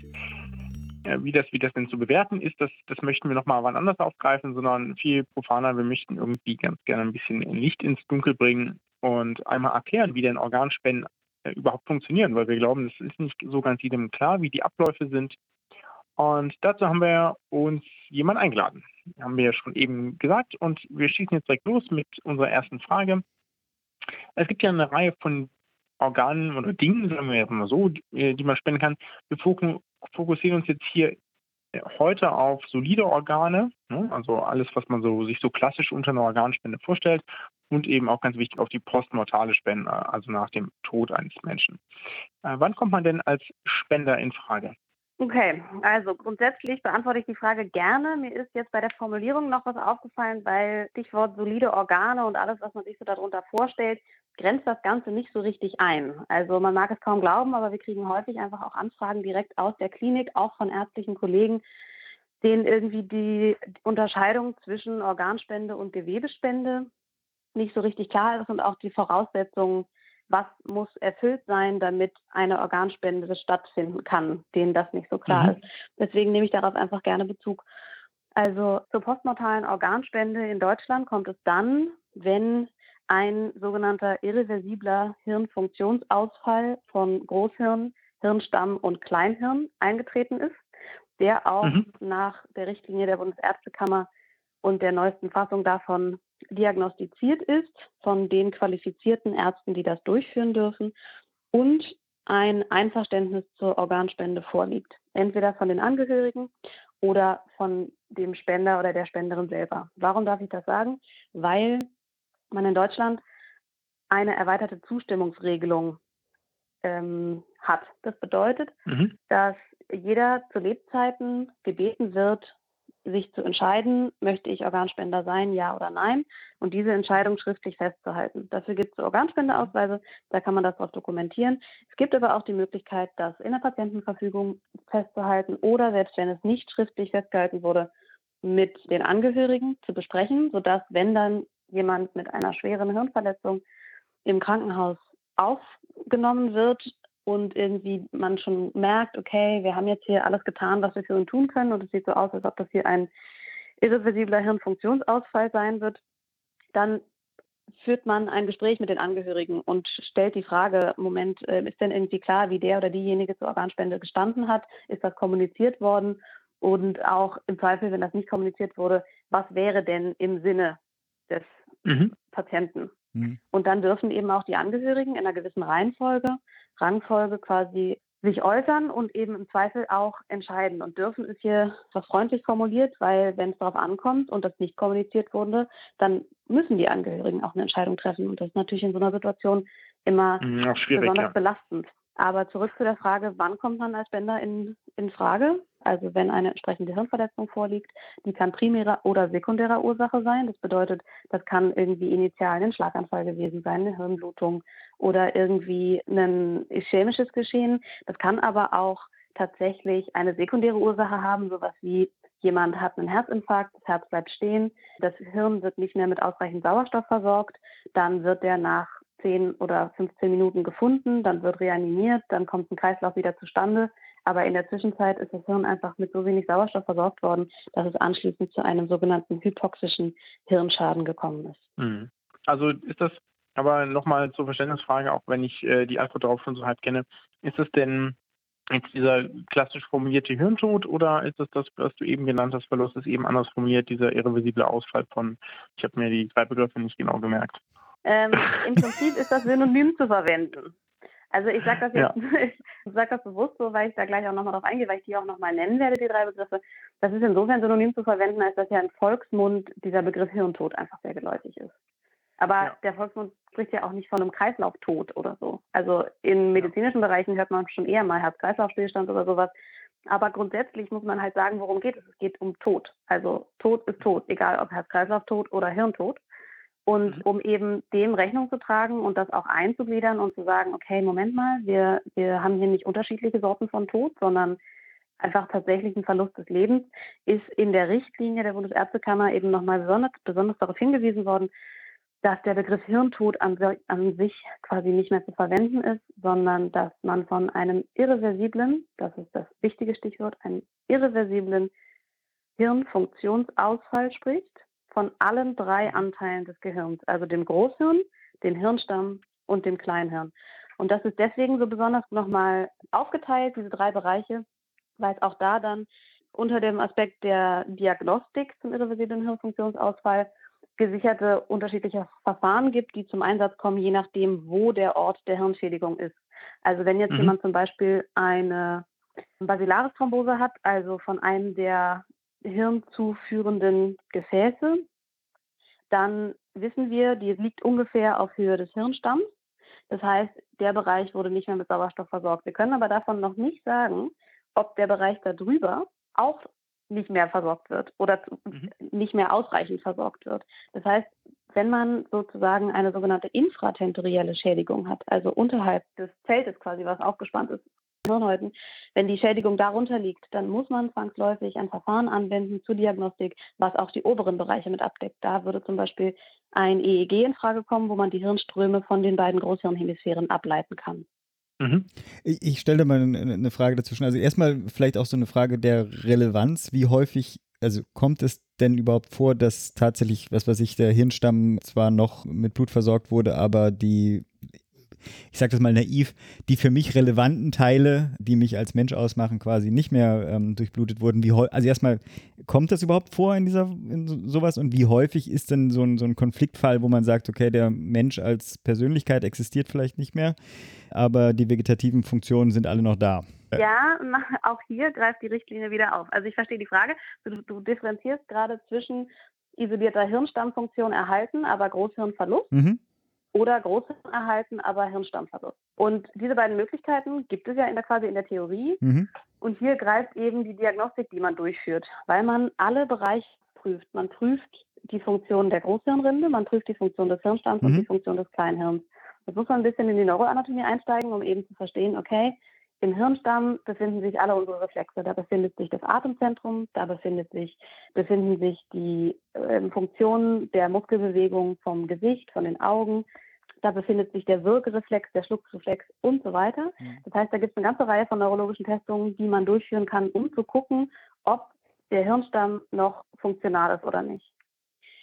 äh, wie, das, wie das denn zu bewerten ist, das, das möchten wir nochmal wann anders aufgreifen, sondern viel profaner. Wir möchten irgendwie ganz gerne ein bisschen Licht ins Dunkel bringen und einmal erklären, wie denn Organspenden äh, überhaupt funktionieren, weil wir glauben, es ist nicht so ganz jedem klar, wie die Abläufe sind. Und dazu haben wir uns jemanden eingeladen. Haben wir ja schon eben gesagt. Und wir schießen jetzt direkt los mit unserer ersten Frage. Es gibt ja eine Reihe von Organen oder Dingen, sagen wir mal so, die, äh, die man spenden kann. Wir foku- fokussieren uns jetzt hier heute auf solide Organe, ne? also alles, was man so, sich so klassisch unter einer Organspende vorstellt und eben auch ganz wichtig auf die postmortale Spende, also nach dem Tod eines Menschen. Äh, wann kommt man denn als Spender in Frage? Okay, also grundsätzlich beantworte ich die Frage gerne. Mir ist jetzt bei der Formulierung noch was aufgefallen, weil Stichwort solide Organe und alles, was man sich so darunter vorstellt, grenzt das Ganze nicht so richtig ein. Also man mag es kaum glauben, aber wir kriegen häufig einfach auch Anfragen direkt aus der Klinik, auch von ärztlichen Kollegen, denen irgendwie die Unterscheidung zwischen Organspende und Gewebespende nicht so richtig klar ist und auch die Voraussetzungen was muss erfüllt sein, damit eine Organspende stattfinden kann, denen das nicht so klar Mhm. ist. Deswegen nehme ich darauf einfach gerne Bezug. Also zur postmortalen Organspende in Deutschland kommt es dann, wenn ein sogenannter irreversibler Hirnfunktionsausfall von Großhirn, Hirnstamm und Kleinhirn eingetreten ist, der auch Mhm. nach der Richtlinie der Bundesärztekammer und der neuesten Fassung davon diagnostiziert ist von den qualifizierten Ärzten, die das durchführen dürfen und ein Einverständnis zur Organspende vorliegt. Entweder von den Angehörigen oder von dem Spender oder der Spenderin selber. Warum darf ich das sagen? Weil man in Deutschland eine erweiterte Zustimmungsregelung ähm, hat. Das bedeutet, Mhm. dass jeder zu Lebzeiten gebeten wird, sich zu entscheiden, möchte ich Organspender sein, ja oder nein, und diese Entscheidung schriftlich festzuhalten. Dafür gibt es Organspendeausweise, da kann man das auch dokumentieren. Es gibt aber auch die Möglichkeit, das in der Patientenverfügung festzuhalten oder selbst wenn es nicht schriftlich festgehalten wurde, mit den Angehörigen zu besprechen, sodass, wenn dann jemand mit einer schweren Hirnverletzung im Krankenhaus aufgenommen wird und irgendwie man schon merkt, okay, wir haben jetzt hier alles getan, was wir für ihn tun können und es sieht so aus, als ob das hier ein irreversibler Hirnfunktionsausfall sein wird, dann führt man ein Gespräch mit den Angehörigen und stellt die Frage, Moment, äh, ist denn irgendwie klar, wie der oder diejenige zur Organspende gestanden hat? Ist das kommuniziert worden? Und auch im Zweifel, wenn das nicht kommuniziert wurde, was wäre denn im Sinne des Mhm. Patienten? Mhm. Und dann dürfen eben auch die Angehörigen in einer gewissen Reihenfolge, Rangfolge quasi sich äußern und eben im Zweifel auch entscheiden. Und dürfen ist hier was freundlich formuliert, weil wenn es darauf ankommt und das nicht kommuniziert wurde, dann müssen die Angehörigen auch eine Entscheidung treffen. Und das ist natürlich in so einer Situation immer Mhm, besonders ja. belastend. Aber zurück zu der Frage, wann kommt man als Spender in, in Frage? Also wenn eine entsprechende Hirnverletzung vorliegt, die kann primärer oder sekundärer Ursache sein. Das bedeutet, das kann irgendwie initial ein Schlaganfall gewesen sein, eine Hirnblutung oder irgendwie ein ischämisches Geschehen. Das kann aber auch tatsächlich eine sekundäre Ursache haben, sowas wie jemand hat einen Herzinfarkt, das Herz bleibt stehen, das Hirn wird nicht mehr mit ausreichend Sauerstoff versorgt, dann wird der nach 10 oder 15 Minuten gefunden, dann wird reanimiert, dann kommt ein Kreislauf wieder zustande. Aber in der Zwischenzeit ist das Hirn einfach mit so wenig Sauerstoff versorgt worden, dass es anschließend zu einem sogenannten hypoxischen Hirnschaden gekommen ist. Mhm. Also ist das aber nochmal zur Verständnisfrage, auch wenn ich äh, die Antwort darauf schon so halb kenne, ist es denn jetzt dieser klassisch formulierte Hirntod oder ist es das, was du eben genannt hast, Verlust ist eben anders formuliert, dieser irreversible Ausfall von, ich habe mir die drei Begriffe nicht genau gemerkt. Ähm, Im Prinzip ist das synonym zu verwenden. Also ich sage das jetzt, ja. (laughs) ich sage das bewusst so, weil ich da gleich auch nochmal drauf eingehe, weil ich die auch nochmal nennen werde, die drei Begriffe. Das ist insofern synonym zu verwenden, als dass ja im Volksmund dieser Begriff Hirntod einfach sehr geläufig ist. Aber ja. der Volksmund spricht ja auch nicht von einem Kreislauftod oder so. Also in medizinischen Bereichen hört man schon eher mal Herz-Kreislauf-Stillstand oder sowas. Aber grundsätzlich muss man halt sagen, worum geht es. Es geht um Tod. Also Tod ist Tod, egal ob Herz-Kreislauf-Tod oder Hirntod. Und mhm. um eben dem Rechnung zu tragen und das auch einzugliedern und zu sagen, okay, Moment mal, wir, wir haben hier nicht unterschiedliche Sorten von Tod, sondern einfach tatsächlich ein Verlust des Lebens, ist in der Richtlinie der Bundesärztekammer eben nochmal besonders, besonders darauf hingewiesen worden, dass der Begriff Hirntod an, an, sich quasi nicht mehr zu verwenden ist, sondern dass man von einem irreversiblen, das ist das wichtige Stichwort, einem irreversiblen Hirnfunktionsausfall spricht von allen drei Anteilen des Gehirns, also dem Großhirn, dem Hirnstamm und dem Kleinhirn. Und das ist deswegen so besonders nochmal aufgeteilt, diese drei Bereiche, weil es auch da dann unter dem Aspekt der Diagnostik zum irreversiblen Hirnfunktionsausfall gesicherte unterschiedliche Verfahren gibt, die zum Einsatz kommen, je nachdem, wo der Ort der Hirnschädigung ist. Also wenn jetzt mhm. jemand zum Beispiel eine Basilaris-Thrombose hat, also von einem der hirnzuführenden Gefäße, dann wissen wir, die liegt ungefähr auf Höhe des Hirnstamms. Das heißt, der Bereich wurde nicht mehr mit Sauerstoff versorgt. Wir können aber davon noch nicht sagen, ob der Bereich darüber auch nicht mehr versorgt wird oder mhm. nicht mehr ausreichend versorgt wird. Das heißt, wenn man sozusagen eine sogenannte infratentorielle Schädigung hat, also unterhalb des Zeltes quasi, was aufgespannt ist, Hirnhäuten, wenn die Schädigung darunter liegt, dann muss man zwangsläufig ein Verfahren anwenden zur Diagnostik, was auch die oberen Bereiche mit abdeckt. Da würde zum Beispiel ein EEG in Frage kommen, wo man die Hirnströme von den beiden Großhirnhemisphären ableiten kann. Mhm. Ich, ich stelle mal eine Frage dazwischen. Also erstmal vielleicht auch so eine Frage der Relevanz. Wie häufig, also kommt es denn überhaupt vor, dass tatsächlich, was weiß ich, der Hirnstamm zwar noch mit Blut versorgt wurde, aber die ich sage das mal naiv, die für mich relevanten Teile, die mich als Mensch ausmachen, quasi nicht mehr ähm, durchblutet wurden. Wie also erstmal, kommt das überhaupt vor in dieser in sowas und wie häufig ist denn so ein, so ein Konfliktfall, wo man sagt, okay, der Mensch als Persönlichkeit existiert vielleicht nicht mehr, aber die vegetativen Funktionen sind alle noch da? Ja, auch hier greift die Richtlinie wieder auf. Also ich verstehe die Frage. Du, du differenzierst gerade zwischen isolierter Hirnstammfunktion erhalten, aber Großhirnverlust. Mhm oder Großhirn erhalten, aber Hirnstammverlust. Und diese beiden Möglichkeiten gibt es ja in der quasi in der Theorie. Mhm. Und hier greift eben die Diagnostik, die man durchführt, weil man alle Bereiche prüft. Man prüft die Funktion der Großhirnrinde, man prüft die Funktion des Hirnstamms mhm. und die Funktion des Kleinhirns. Das muss man ein bisschen in die Neuroanatomie einsteigen, um eben zu verstehen, okay, im Hirnstamm befinden sich alle unsere Reflexe. Da befindet sich das Atemzentrum, da befindet sich, befinden sich die äh, Funktionen der Muskelbewegung vom Gesicht, von den Augen. Da befindet sich der Wirkreflex, der Schluckreflex und so weiter. Mhm. Das heißt, da gibt es eine ganze Reihe von neurologischen Testungen, die man durchführen kann, um zu gucken, ob der Hirnstamm noch funktional ist oder nicht.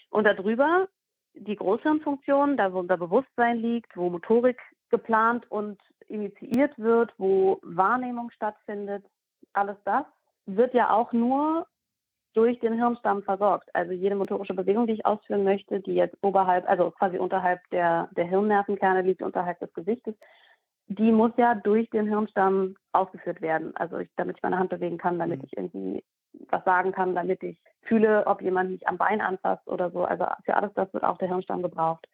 Und darüber die Großhirnfunktion, da wo unser Bewusstsein liegt, wo Motorik geplant und initiiert wird, wo Wahrnehmung stattfindet, alles das wird ja auch nur durch den Hirnstamm versorgt. Also jede motorische Bewegung, die ich ausführen möchte, die jetzt oberhalb, also quasi unterhalb der, der Hirnnervenkerne liegt, unterhalb des Gesichtes, die muss ja durch den Hirnstamm ausgeführt werden. Also ich, damit ich meine Hand bewegen kann, damit mhm. ich irgendwie was sagen kann, damit ich fühle, ob jemand mich am Bein anfasst oder so. Also für alles das wird auch der Hirnstamm gebraucht.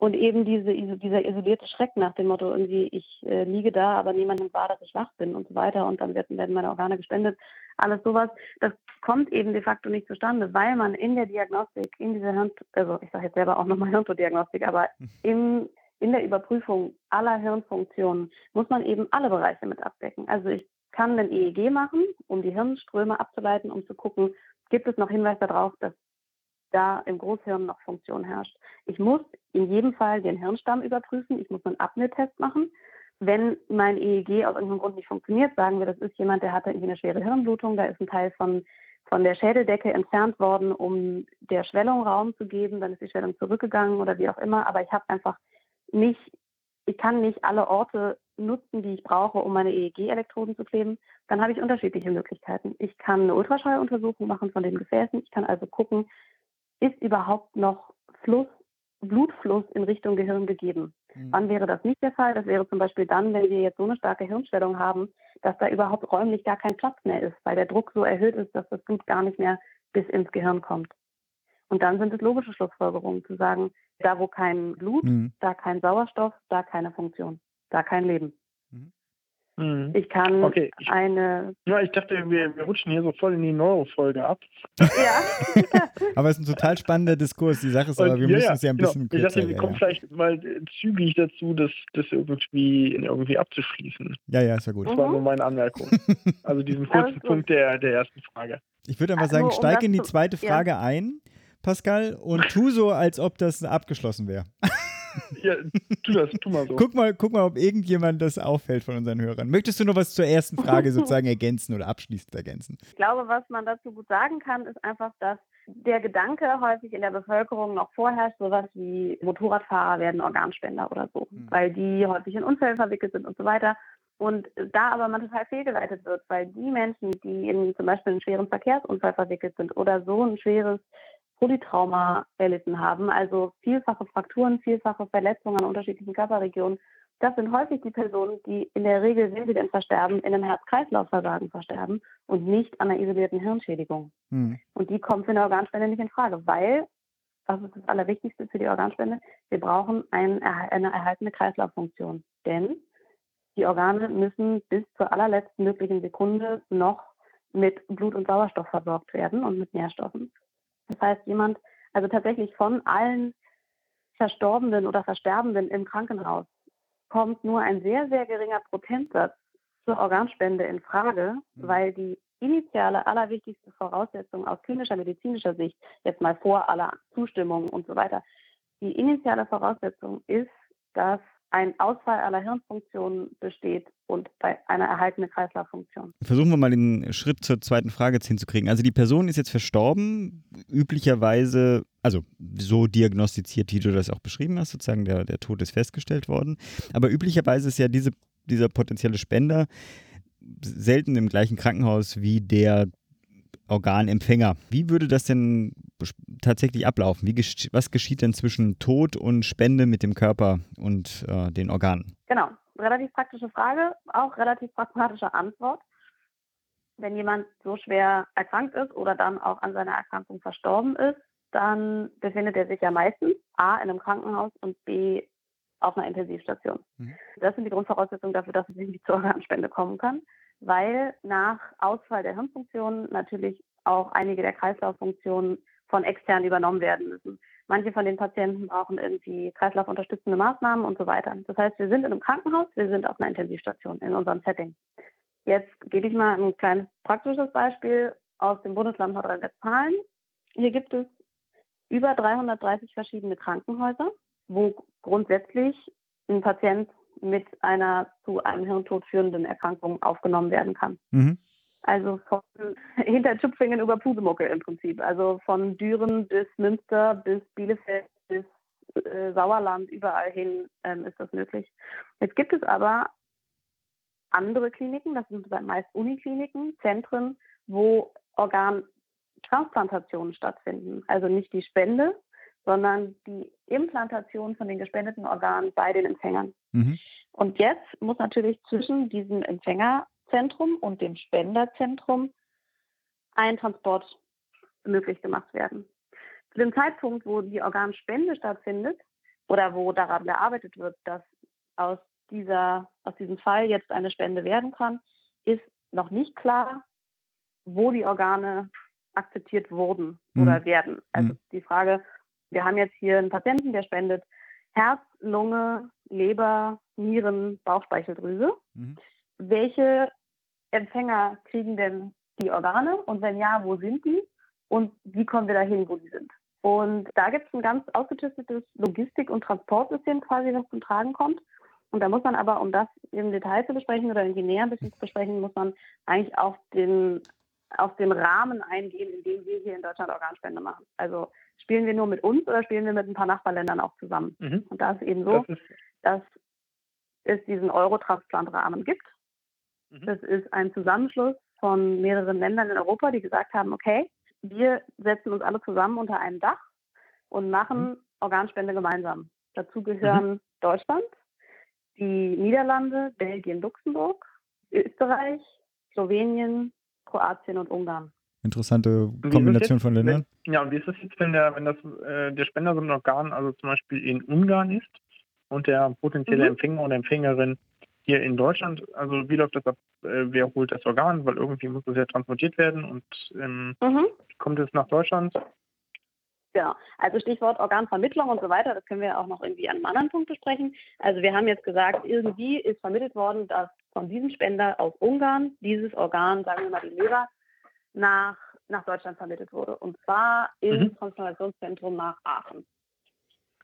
Und eben diese, dieser isolierte Schreck nach dem Motto, irgendwie, ich äh, liege da, aber niemand nimmt wahr, dass ich wach bin und so weiter und dann werden, werden meine Organe gespendet. Alles sowas, das kommt eben de facto nicht zustande, weil man in der Diagnostik, in dieser Hirn, also ich sage jetzt selber auch nochmal (laughs) Hirntodiagnostik, aber im, in der Überprüfung aller Hirnfunktionen muss man eben alle Bereiche mit abdecken. Also ich kann ein EEG machen, um die Hirnströme abzuleiten, um zu gucken, gibt es noch Hinweise darauf, dass da im Großhirn noch Funktion herrscht. Ich muss in jedem Fall den Hirnstamm überprüfen. Ich muss einen Abnetest machen. wenn mein EEG aus irgendeinem Grund nicht funktioniert, sagen wir, das ist jemand, der hatte irgendwie eine schwere Hirnblutung, da ist ein Teil von, von der Schädeldecke entfernt worden, um der Schwellung Raum zu geben, dann ist die Schwellung zurückgegangen oder wie auch immer, aber ich habe einfach nicht, ich kann nicht alle Orte nutzen, die ich brauche, um meine EEG-Elektroden zu kleben, dann habe ich unterschiedliche Möglichkeiten. Ich kann eine Ultraschalluntersuchung machen von den Gefäßen. Ich kann also gucken, ist überhaupt noch Fluss, Blutfluss in Richtung Gehirn gegeben? Mhm. Wann wäre das nicht der Fall? Das wäre zum Beispiel dann, wenn wir jetzt so eine starke Hirnstellung haben, dass da überhaupt räumlich gar kein Platz mehr ist, weil der Druck so erhöht ist, dass das Blut gar nicht mehr bis ins Gehirn kommt. Und dann sind es logische Schlussfolgerungen zu sagen, da wo kein Blut, mhm. da kein Sauerstoff, da keine Funktion, da kein Leben. Mhm. Ich kann okay. eine. Ja, ich dachte, wir, wir, rutschen hier so voll in die Neurofolge ab. Ja. (laughs) aber es ist ein total spannender Diskurs. Die Sache ist aber, wir ja, müssen es ja ein genau. bisschen genau. Ich dachte, wir kommen vielleicht mal zügig dazu, das, das irgendwie, irgendwie abzuschließen. Ja, ja, ist ja gut. Das war nur meine Anmerkung. (laughs) Also diesen kurzen Punkt der, der ersten Frage. Ich würde aber sagen, also, steig in die zweite Frage ja. ein, Pascal, und tu so, als ob das abgeschlossen wäre. (laughs) (laughs) Ja, tu das, tu mal so. Guck mal, guck mal, ob irgendjemand das auffällt von unseren Hörern. Möchtest du noch was zur ersten Frage (laughs) sozusagen ergänzen oder abschließend ergänzen? Ich glaube, was man dazu gut sagen kann, ist einfach, dass der Gedanke häufig in der Bevölkerung noch vorherrscht, sowas wie Motorradfahrer werden Organspender oder so, mhm. weil die häufig in Unfällen verwickelt sind und so weiter. Und da aber man total fehlgeleitet wird, weil die Menschen, die in zum Beispiel einen schweren Verkehrsunfall verwickelt sind oder so ein schweres Polytrauma erlitten haben, also vielfache Frakturen, vielfache Verletzungen an unterschiedlichen Körperregionen. Das sind häufig die Personen, die in der Regel, wenn sie denn versterben, in einem Herz-Kreislauf-Versagen versterben und nicht an einer isolierten Hirnschädigung. Mhm. Und die kommen für eine Organspende nicht in Frage, weil, das ist das Allerwichtigste für die Organspende, wir brauchen ein, eine erhaltene Kreislauffunktion. Denn die Organe müssen bis zur allerletzten möglichen Sekunde noch mit Blut und Sauerstoff versorgt werden und mit Nährstoffen. Das heißt, jemand, also tatsächlich von allen Verstorbenen oder Versterbenden im Krankenhaus kommt nur ein sehr, sehr geringer Prozentsatz zur Organspende in Frage, mhm. weil die initiale, allerwichtigste Voraussetzung aus klinischer medizinischer Sicht, jetzt mal vor aller Zustimmung und so weiter, die initiale Voraussetzung ist, dass ein Ausfall aller Hirnfunktionen besteht und bei einer erhaltenen Kreislauffunktion. Versuchen wir mal den Schritt zur zweiten Frage hinzukriegen. Also die Person ist jetzt verstorben, üblicherweise, also so diagnostiziert, wie du das auch beschrieben hast, sozusagen der, der Tod ist festgestellt worden. Aber üblicherweise ist ja diese, dieser potenzielle Spender selten im gleichen Krankenhaus wie der Organempfänger. Wie würde das denn tatsächlich ablaufen? Wie, was geschieht denn zwischen Tod und Spende mit dem Körper und äh, den Organen? Genau, relativ praktische Frage, auch relativ pragmatische Antwort. Wenn jemand so schwer erkrankt ist oder dann auch an seiner Erkrankung verstorben ist, dann befindet er sich ja meistens A in einem Krankenhaus und B auf einer Intensivstation. Mhm. Das sind die Grundvoraussetzungen dafür, dass es nicht zur Organspende kommen kann weil nach Ausfall der Hirnfunktionen natürlich auch einige der Kreislauffunktionen von extern übernommen werden müssen. Manche von den Patienten brauchen irgendwie kreislaufunterstützende Maßnahmen und so weiter. Das heißt, wir sind in einem Krankenhaus, wir sind auf einer Intensivstation in unserem Setting. Jetzt gebe ich mal ein kleines praktisches Beispiel aus dem Bundesland Nordrhein-Westfalen. Hier gibt es über 330 verschiedene Krankenhäuser, wo grundsätzlich ein Patient mit einer zu einem Hirntod führenden Erkrankung aufgenommen werden kann. Mhm. Also von (laughs) hinter Tüpfingen über Pusemucke im Prinzip. Also von Düren bis Münster bis Bielefeld bis äh, Sauerland, überall hin ähm, ist das möglich. Jetzt gibt es aber andere Kliniken, das sind meist Unikliniken, Zentren, wo Organtransplantationen stattfinden. Also nicht die Spende, sondern die Implantation von den gespendeten Organen bei den Empfängern. Mhm. Und jetzt muss natürlich zwischen diesem Empfängerzentrum und dem Spenderzentrum ein Transport möglich gemacht werden. Zu dem Zeitpunkt, wo die Organspende stattfindet oder wo daran gearbeitet wird, dass aus, dieser, aus diesem Fall jetzt eine Spende werden kann, ist noch nicht klar, wo die Organe akzeptiert wurden mhm. oder werden. Also mhm. die Frage, wir haben jetzt hier einen Patienten, der spendet Herz, Lunge, Leber, Nieren, Bauchspeicheldrüse. Mhm. Welche Empfänger kriegen denn die Organe und wenn ja, wo sind die und wie kommen wir dahin, wo die sind? Und da gibt es ein ganz ausgetüftetes Logistik- und Transportsystem quasi, was zum Tragen kommt. Und da muss man aber, um das im Detail zu besprechen oder irgendwie näher ein bisschen zu besprechen, muss man eigentlich auf den, auf den Rahmen eingehen, in dem wir hier in Deutschland Organspende machen. Also spielen wir nur mit uns oder spielen wir mit ein paar Nachbarländern auch zusammen? Mhm. Und da ist eben so, das dass es diesen Eurotransplant-Rahmen gibt. Mhm. Das ist ein Zusammenschluss von mehreren Ländern in Europa, die gesagt haben, okay, wir setzen uns alle zusammen unter einem Dach und machen mhm. Organspende gemeinsam. Dazu gehören mhm. Deutschland, die Niederlande, Belgien, Luxemburg, Österreich, Slowenien, Kroatien und Ungarn. Interessante Kombination jetzt, von Ländern. Wenn, ja, und wie ist das jetzt, wenn der, wenn das äh, der Spender so ein Organ, also zum Beispiel in Ungarn ist und der potenzielle mhm. Empfänger oder Empfängerin hier in Deutschland, also wie läuft das ab, äh, wer holt das Organ, weil irgendwie muss das ja transportiert werden und ähm, mhm. kommt es nach Deutschland? Genau. Also Stichwort Organvermittlung und so weiter, das können wir auch noch irgendwie an einem anderen Punkt besprechen. Also wir haben jetzt gesagt, irgendwie ist vermittelt worden, dass von diesem Spender aus Ungarn dieses Organ, sagen wir mal die Leber, nach, nach Deutschland vermittelt wurde. Und zwar im mhm. Transplantationszentrum nach Aachen.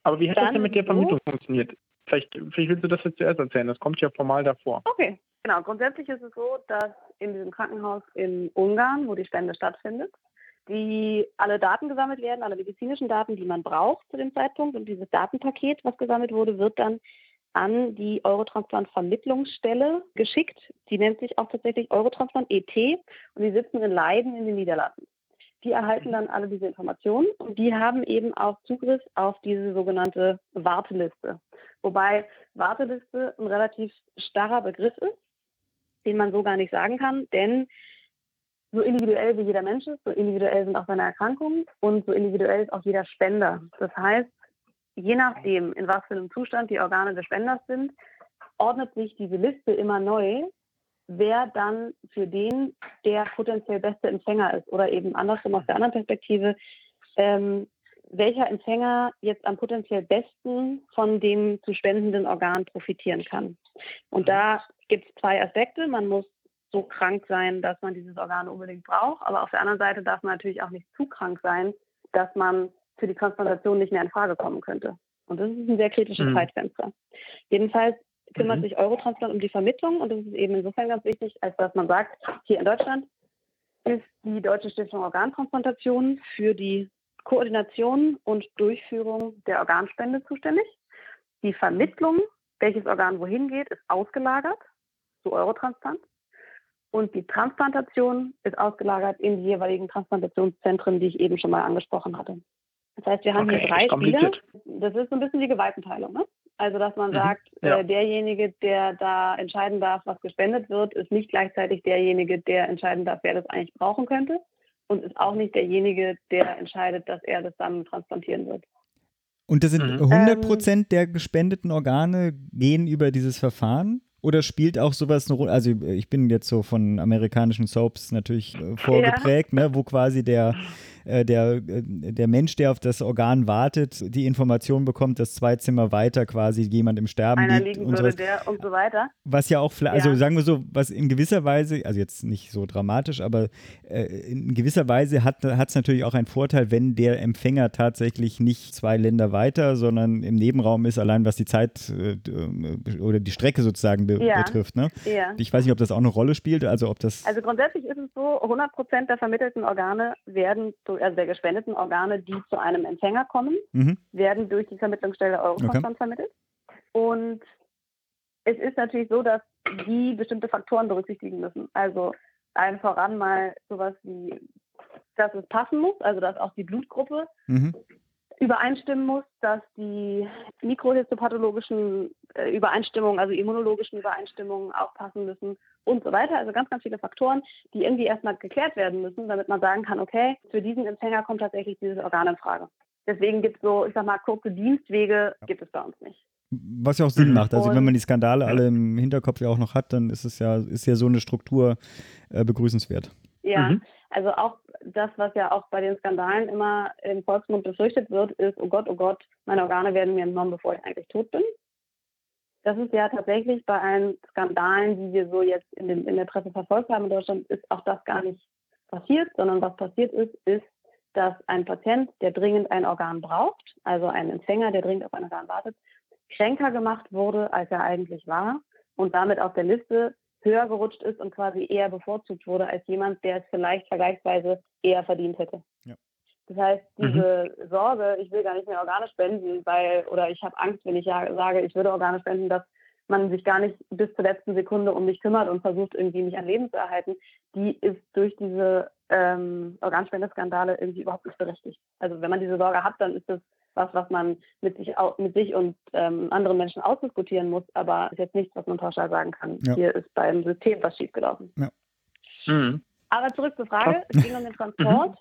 Aber wie hat Dann das denn mit der Vermittlung so funktioniert? Vielleicht, vielleicht willst du das jetzt zuerst erzählen, das kommt ja formal davor. Okay, genau. Grundsätzlich ist es so, dass in diesem Krankenhaus in Ungarn, wo die Spende stattfindet, die alle Daten gesammelt werden, alle medizinischen Daten, die man braucht zu dem Zeitpunkt. Und dieses Datenpaket, was gesammelt wurde, wird dann an die Eurotransplant-Vermittlungsstelle geschickt. Die nennt sich auch tatsächlich Eurotransplant ET und die sitzen in Leiden in den Niederlanden. Die erhalten dann alle diese Informationen und die haben eben auch Zugriff auf diese sogenannte Warteliste. Wobei Warteliste ein relativ starrer Begriff ist, den man so gar nicht sagen kann, denn so individuell wie jeder Mensch ist, so individuell sind auch seine Erkrankungen und so individuell ist auch jeder Spender. Das heißt, je nachdem, in was für einem Zustand die Organe des Spenders sind, ordnet sich diese Liste immer neu, wer dann für den der potenziell beste Empfänger ist oder eben andersrum aus der anderen Perspektive, ähm, welcher Empfänger jetzt am potenziell besten von dem zu spendenden Organ profitieren kann. Und da gibt es zwei Aspekte. Man muss so krank sein, dass man dieses Organ unbedingt braucht. Aber auf der anderen Seite darf man natürlich auch nicht zu krank sein, dass man für die Transplantation nicht mehr in Frage kommen könnte. Und das ist ein sehr kritisches mhm. Zeitfenster. Jedenfalls kümmert mhm. sich Eurotransplant um die Vermittlung und das ist eben insofern ganz wichtig, als dass man sagt, hier in Deutschland ist die Deutsche Stiftung Organtransplantation für die Koordination und Durchführung der Organspende zuständig. Die Vermittlung, welches Organ wohin geht, ist ausgelagert zu Eurotransplant. Und die Transplantation ist ausgelagert in die jeweiligen Transplantationszentren, die ich eben schon mal angesprochen hatte. Das heißt, wir haben okay, hier drei Spieler. Das ist so ein bisschen die Gewaltenteilung. Ne? Also, dass man mhm, sagt, ja. äh, derjenige, der da entscheiden darf, was gespendet wird, ist nicht gleichzeitig derjenige, der entscheiden darf, wer das eigentlich brauchen könnte. Und ist auch nicht derjenige, der entscheidet, dass er das dann transplantieren wird. Und das sind mhm. 100 Prozent ähm, der gespendeten Organe gehen über dieses Verfahren? Oder spielt auch sowas eine Rolle? Also ich bin jetzt so von amerikanischen Soaps natürlich äh, vorgeprägt, ja. ne, wo quasi der äh, der, äh, der Mensch, der auf das Organ wartet, die Information bekommt, dass zwei Zimmer weiter quasi jemand im Sterben Einer liegt und, sowas. Der und so weiter. Was ja auch, also ja. sagen wir so, was in gewisser Weise, also jetzt nicht so dramatisch, aber äh, in gewisser Weise hat es natürlich auch einen Vorteil, wenn der Empfänger tatsächlich nicht zwei Länder weiter, sondern im Nebenraum ist, allein was die Zeit äh, oder die Strecke sozusagen be ja. betrifft. Ne? Ja. Ich weiß nicht, ob das auch eine Rolle spielt, also ob das. Also grundsätzlich ist es so, 100 Prozent der vermittelten Organe werden durch also der gespendeten Organe, die zu einem Empfänger kommen, mhm. werden durch die Vermittlungsstelle Euroconstant okay. vermittelt. Und es ist natürlich so, dass die bestimmte Faktoren berücksichtigen müssen. Also allen voran mal sowas wie, dass es passen muss, also dass auch die Blutgruppe mhm übereinstimmen muss, dass die mikrohistopathologischen äh, Übereinstimmungen, also immunologischen Übereinstimmungen auch passen müssen und so weiter. Also ganz, ganz viele Faktoren, die irgendwie erstmal geklärt werden müssen, damit man sagen kann, okay, für diesen Empfänger kommt tatsächlich dieses Organ in Frage. Deswegen gibt es so, ich sag mal, kurze Dienstwege gibt es bei uns nicht. Was ja auch Sinn macht. Also und, wenn man die Skandale alle im Hinterkopf ja auch noch hat, dann ist es ja, ist ja so eine Struktur äh, begrüßenswert. Ja, mhm. also auch das, was ja auch bei den Skandalen immer im Volksmund befürchtet wird, ist, oh Gott, oh Gott, meine Organe werden mir entnommen, bevor ich eigentlich tot bin. Das ist ja tatsächlich bei allen Skandalen, die wir so jetzt in, dem, in der Presse verfolgt haben in Deutschland, ist auch das gar nicht passiert, sondern was passiert ist, ist, dass ein Patient, der dringend ein Organ braucht, also ein Empfänger, der dringend auf ein Organ wartet, kränker gemacht wurde, als er eigentlich war und damit auf der Liste höher gerutscht ist und quasi eher bevorzugt wurde als jemand, der es vielleicht vergleichsweise eher verdient hätte. Ja. Das heißt, diese mhm. Sorge, ich will gar nicht mehr Organe spenden, weil, oder ich habe Angst, wenn ich ja sage, ich würde Organe spenden, dass man sich gar nicht bis zur letzten Sekunde um mich kümmert und versucht, irgendwie mich an Leben zu erhalten, die ist durch diese ähm, Organspendeskandale irgendwie überhaupt nicht berechtigt. Also wenn man diese Sorge hat, dann ist das was, was man mit sich, mit sich und ähm, anderen Menschen ausdiskutieren muss, aber ist jetzt nichts, was man pauschal sagen kann. Ja. Hier ist beim System was schiefgelaufen. Ja. Mhm. Aber zurück zur Frage. Es ging um den Transport. Mhm.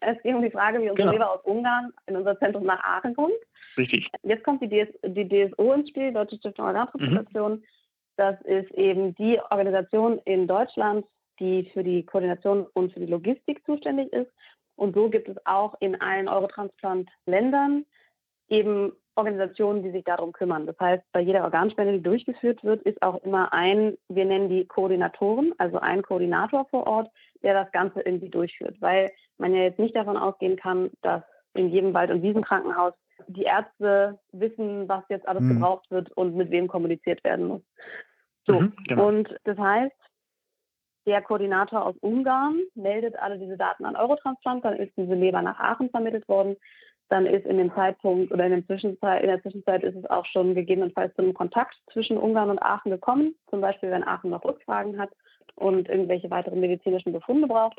Es ging um die Frage, wie unsere genau. Leber aus Ungarn in unser Zentrum nach Aachen kommt. Richtig. Jetzt kommt die, DS, die DSO ins Spiel, Deutsche Stiftung Organtransplantation. Mhm. Das ist eben die Organisation in Deutschland, die für die Koordination und für die Logistik zuständig ist. Und so gibt es auch in allen Eurotransplant-Ländern eben Organisationen, die sich darum kümmern. Das heißt, bei jeder Organspende, die durchgeführt wird, ist auch immer ein, wir nennen die Koordinatoren, also ein Koordinator vor Ort, der das Ganze irgendwie durchführt. Weil man ja jetzt nicht davon ausgehen kann, dass in jedem Wald- und Wiesenkrankenhaus die Ärzte wissen, was jetzt alles mhm. gebraucht wird und mit wem kommuniziert werden muss. So, mhm, genau. und das heißt, der Koordinator aus Ungarn meldet alle diese Daten an Eurotransplant, dann ist diese Leber nach Aachen vermittelt worden. Dann ist in dem Zeitpunkt oder in, der Zwischenzeit, in der Zwischenzeit ist es auch schon gegebenenfalls zu einem Kontakt zwischen Ungarn und Aachen gekommen. Zum Beispiel, wenn Aachen noch Rückfragen hat und irgendwelche weiteren medizinischen Befunde braucht.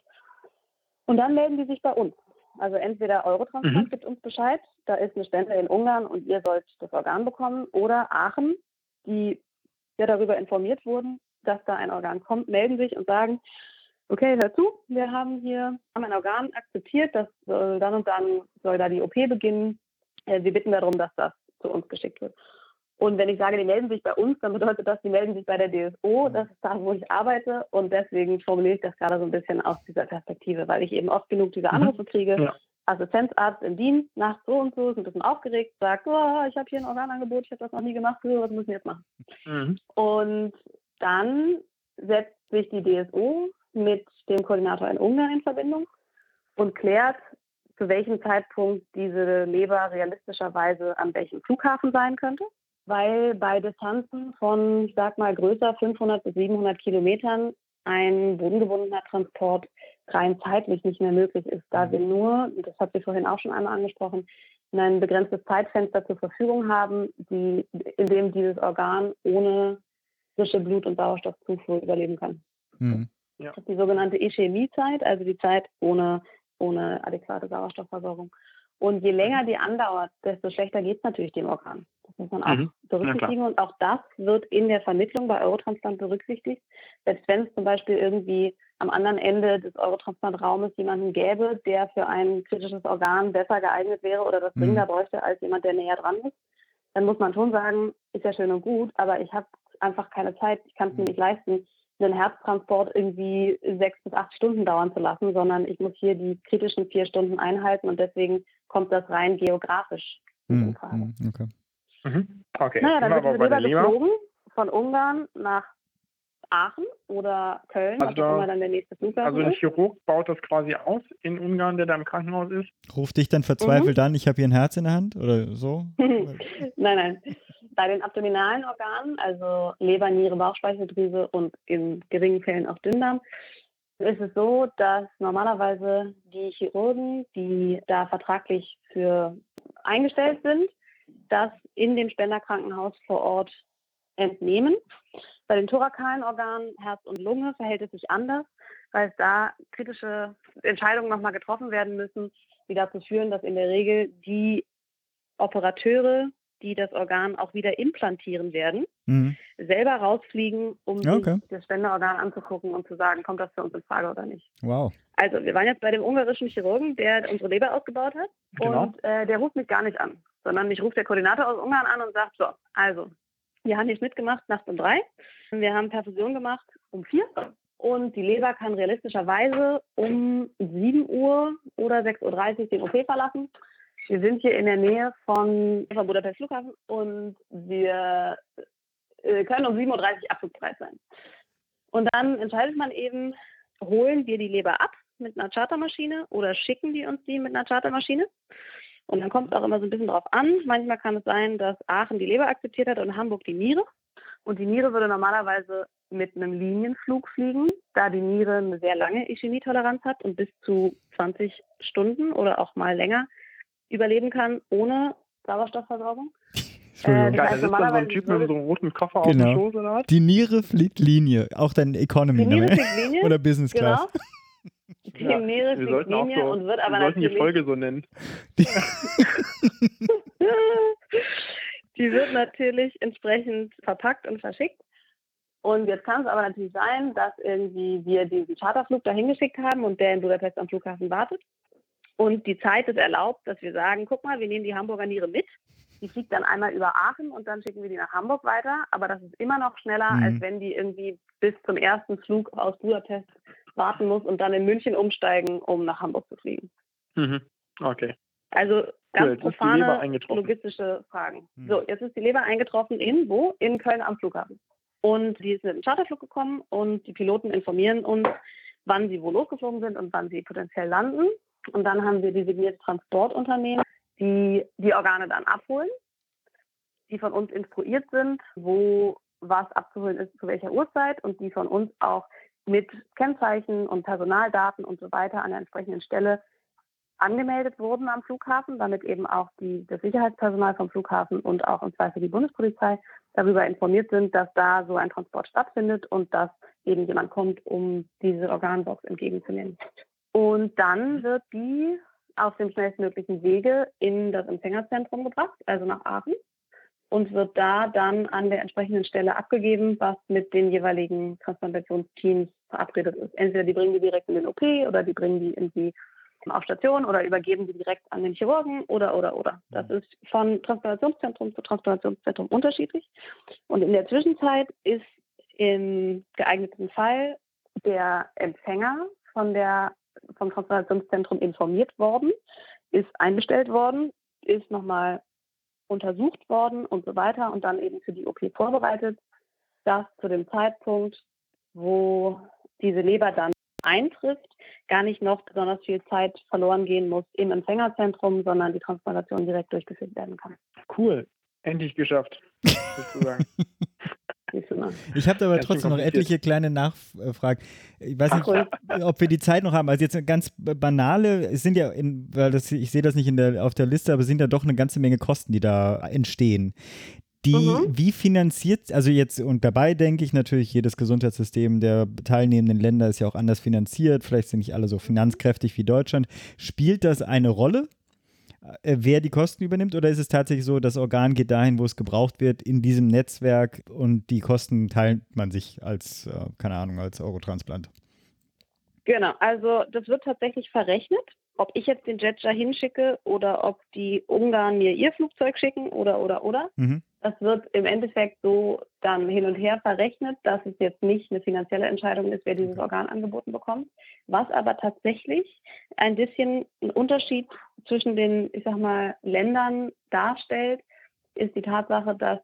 Und dann melden die sich bei uns. Also entweder Eurotransplant mhm. gibt uns Bescheid, da ist eine Spende in Ungarn und ihr sollt das Organ bekommen, oder Aachen, die ja darüber informiert wurden, dass da ein Organ kommt, melden sich und sagen, okay, hör zu, wir haben hier haben ein Organ akzeptiert, das soll dann und dann soll da die OP beginnen. Äh, wir bitten darum, dass das zu uns geschickt wird. Und wenn ich sage, die melden sich bei uns, dann bedeutet das, die melden sich bei der DSO. Das ist da, wo ich arbeite. Und deswegen formuliere ich das gerade so ein bisschen aus dieser Perspektive, weil ich eben oft genug diese mhm. Anrufe kriege. Ja. Assistenzarzt im Dienst, nachts so und so, ist ein bisschen aufgeregt, sagt, oh, ich habe hier ein Organangebot, ich habe das noch nie gemacht, was müssen wir jetzt machen? Mhm. Und dann setzt sich die DSO mit dem Koordinator in Ungarn in Verbindung und klärt, zu welchem Zeitpunkt diese Leber realistischerweise an welchem Flughafen sein könnte. Weil bei Distanzen von, ich sag mal, größer 500 bis 700 Kilometern ein bodengebundener Transport rein zeitlich nicht mehr möglich ist, da wir nur, das hat sie vorhin auch schon einmal angesprochen, ein begrenztes Zeitfenster zur Verfügung haben, die, in dem dieses Organ ohne frische Blut- und Sauerstoffzufuhr überleben kann. Mhm. Das ist die sogenannte Ischämiezeit, also die Zeit ohne, ohne adäquate Sauerstoffversorgung. Und je länger die andauert, desto schlechter geht es natürlich dem Organ. Das muss man auch mhm. berücksichtigen. Und auch das wird in der Vermittlung bei Eurotransplant berücksichtigt. Selbst wenn es zum Beispiel irgendwie am anderen Ende des Eurotransplantraumes jemanden gäbe, der für ein kritisches Organ besser geeignet wäre oder das dringender mhm. bräuchte als jemand, der näher dran ist, dann muss man schon sagen, ist ja schön und gut, aber ich habe einfach keine Zeit, ich kann es mir mhm. nicht leisten, einen Herztransport irgendwie sechs bis acht Stunden dauern zu lassen, sondern ich muss hier die kritischen vier Stunden einhalten und deswegen kommt das rein geografisch in mhm. Mhm, okay. Mhm. okay. Naja, dann wird Leber geflogen von Ungarn nach Aachen oder Köln, also da, dann der nächste Flughafen Also ein Chirurg baut das quasi aus in Ungarn, der da im Krankenhaus ist. Ruft dich dann verzweifelt mhm. an, ich habe hier ein Herz in der Hand oder so? (laughs) nein, nein. Bei den abdominalen Organen, also Leber, Niere, Bauchspeicheldrüse und in geringen Fällen auch Dünndarm, ist es so, dass normalerweise die Chirurgen, die da vertraglich für eingestellt sind, das in dem Spenderkrankenhaus vor Ort entnehmen. Bei den thorakalen Organen, Herz und Lunge, verhält es sich anders, weil da kritische Entscheidungen nochmal getroffen werden müssen, die dazu führen, dass in der Regel die Operateure, die das Organ auch wieder implantieren werden, mhm. selber rausfliegen, um okay. sich das Spenderorgan anzugucken und zu sagen, kommt das für uns in Frage oder nicht. Wow. Also wir waren jetzt bei dem ungarischen Chirurgen, der unsere Leber ausgebaut hat genau. und äh, der ruft mich gar nicht an, sondern mich ruft der Koordinator aus Ungarn an und sagt, so, also wir haben nicht mitgemacht nachts um drei. Wir haben Perfusion gemacht um vier. Und die Leber kann realistischerweise um 7 Uhr oder 6.30 Uhr den OP verlassen. Wir sind hier in der Nähe von, von Budapest Flughafen und wir äh, können um 7.30 Uhr abflugbereit sein. Und dann entscheidet man eben, holen wir die Leber ab mit einer Chartermaschine oder schicken die uns die mit einer Chartermaschine. Und dann kommt es auch immer so ein bisschen drauf an. Manchmal kann es sein, dass Aachen die Leber akzeptiert hat und Hamburg die Niere. Und die Niere würde normalerweise mit einem Linienflug fliegen, da die Niere eine sehr lange Ischämietoleranz hat und bis zu 20 Stunden oder auch mal länger überleben kann ohne Sauerstoffversorgung. (laughs) Äh, da sitzt dann so ein Typ mit so einem roten Koffer auf Genau. dem Schoß oder was? Die Niere fliegt Linie, auch dann Economy Die Niere fliegt Linie, (laughs) oder Business Class. genau. (laughs) Die Ja, Niere wir fliegt sollten auch Linie so, und wird aber wir sollten die natürlich Folge so nennen. die wird natürlich entsprechend verpackt und verschickt. Und jetzt kann es aber natürlich sein, dass irgendwie wir diesen Charterflug dahin geschickt haben und der in Budapest am Flughafen wartet. Und die Zeit ist erlaubt, dass wir sagen, guck mal, wir nehmen die Hamburger Niere mit. Die fliegt dann einmal über Aachen und dann schicken wir die nach Hamburg weiter. Aber das ist immer noch schneller, Mhm. als wenn die irgendwie bis zum ersten Flug aus Budapest warten muss und dann in München umsteigen, um nach Hamburg zu fliegen. Mhm. Okay. Also ganz Leber profane logistische Fragen. Hm. So, jetzt ist die Leber eingetroffen in wo? In Köln am Flughafen. Und die ist mit einem Charterflug gekommen und die Piloten informieren uns, wann sie wo losgeflogen sind und wann sie potenziell landen. Und dann haben wir designierte Transportunternehmen, die die Organe dann abholen, die von uns instruiert sind, wo was abzuholen ist, zu welcher Uhrzeit und die von uns auch mit Kennzeichen und Personaldaten und so weiter an der entsprechenden Stelle angemeldet wurden am Flughafen, damit eben auch die, das Sicherheitspersonal vom Flughafen und auch im Zweifel die Bundespolizei darüber informiert sind, dass da so ein Transport stattfindet und dass eben jemand kommt, um diese Organbox entgegenzunehmen. Und dann wird die auf dem schnellstmöglichen Wege in das Empfängerzentrum gebracht, also nach Aachen, und wird da dann an der entsprechenden Stelle abgegeben, was mit den jeweiligen Transplantationsteams verabredet ist. Entweder die bringen die direkt in den OP oder die bringen die irgendwie auf Station oder übergeben die direkt an den Chirurgen oder oder oder. Das ist von Transplantationszentrum zu Transplantationszentrum unterschiedlich. Und in der Zwischenzeit ist im geeigneten Fall der Empfänger von der, vom Transplantationszentrum informiert worden, ist einbestellt worden, ist nochmal untersucht worden und so weiter und dann eben für die OP vorbereitet, dass zu dem Zeitpunkt, wo diese Leber dann eintrifft, gar nicht noch besonders viel Zeit verloren gehen muss im Empfängerzentrum, sondern die Transplantation direkt durchgeführt werden kann. Cool. Endlich geschafft. sozusagen. (laughs) Mal. Ich habe aber schön trotzdem noch etliche kleine Nachfragen. Ich weiß Ach, nicht, ob wir die Zeit noch haben. Also jetzt eine ganz banale, es sind ja, in, weil das, ich sehe das nicht in der, auf der Liste, aber es sind ja doch eine ganze Menge Kosten, die da entstehen. Die, Mhm. wie finanziert, also jetzt, und dabei denke ich natürlich, jedes Gesundheitssystem der teilnehmenden Länder ist ja auch anders finanziert, vielleicht sind nicht alle so finanzkräftig wie Deutschland. Spielt das eine Rolle? Äh, wer die Kosten übernimmt oder ist es tatsächlich so, das Organ geht dahin, wo es gebraucht wird, in diesem Netzwerk und die Kosten teilt man sich als, äh, keine Ahnung, als Eurotransplant? Genau, also das wird tatsächlich verrechnet, ob ich jetzt den Jet dahin schicke oder ob die Ungarn mir ihr Flugzeug schicken oder oder oder. Mhm. Das wird im Endeffekt so dann hin und her verrechnet, dass es jetzt nicht eine finanzielle Entscheidung ist, wer dieses Organ angeboten bekommt. Was aber tatsächlich ein bisschen einen Unterschied zwischen den, ich sag mal, Ländern darstellt, ist die Tatsache, dass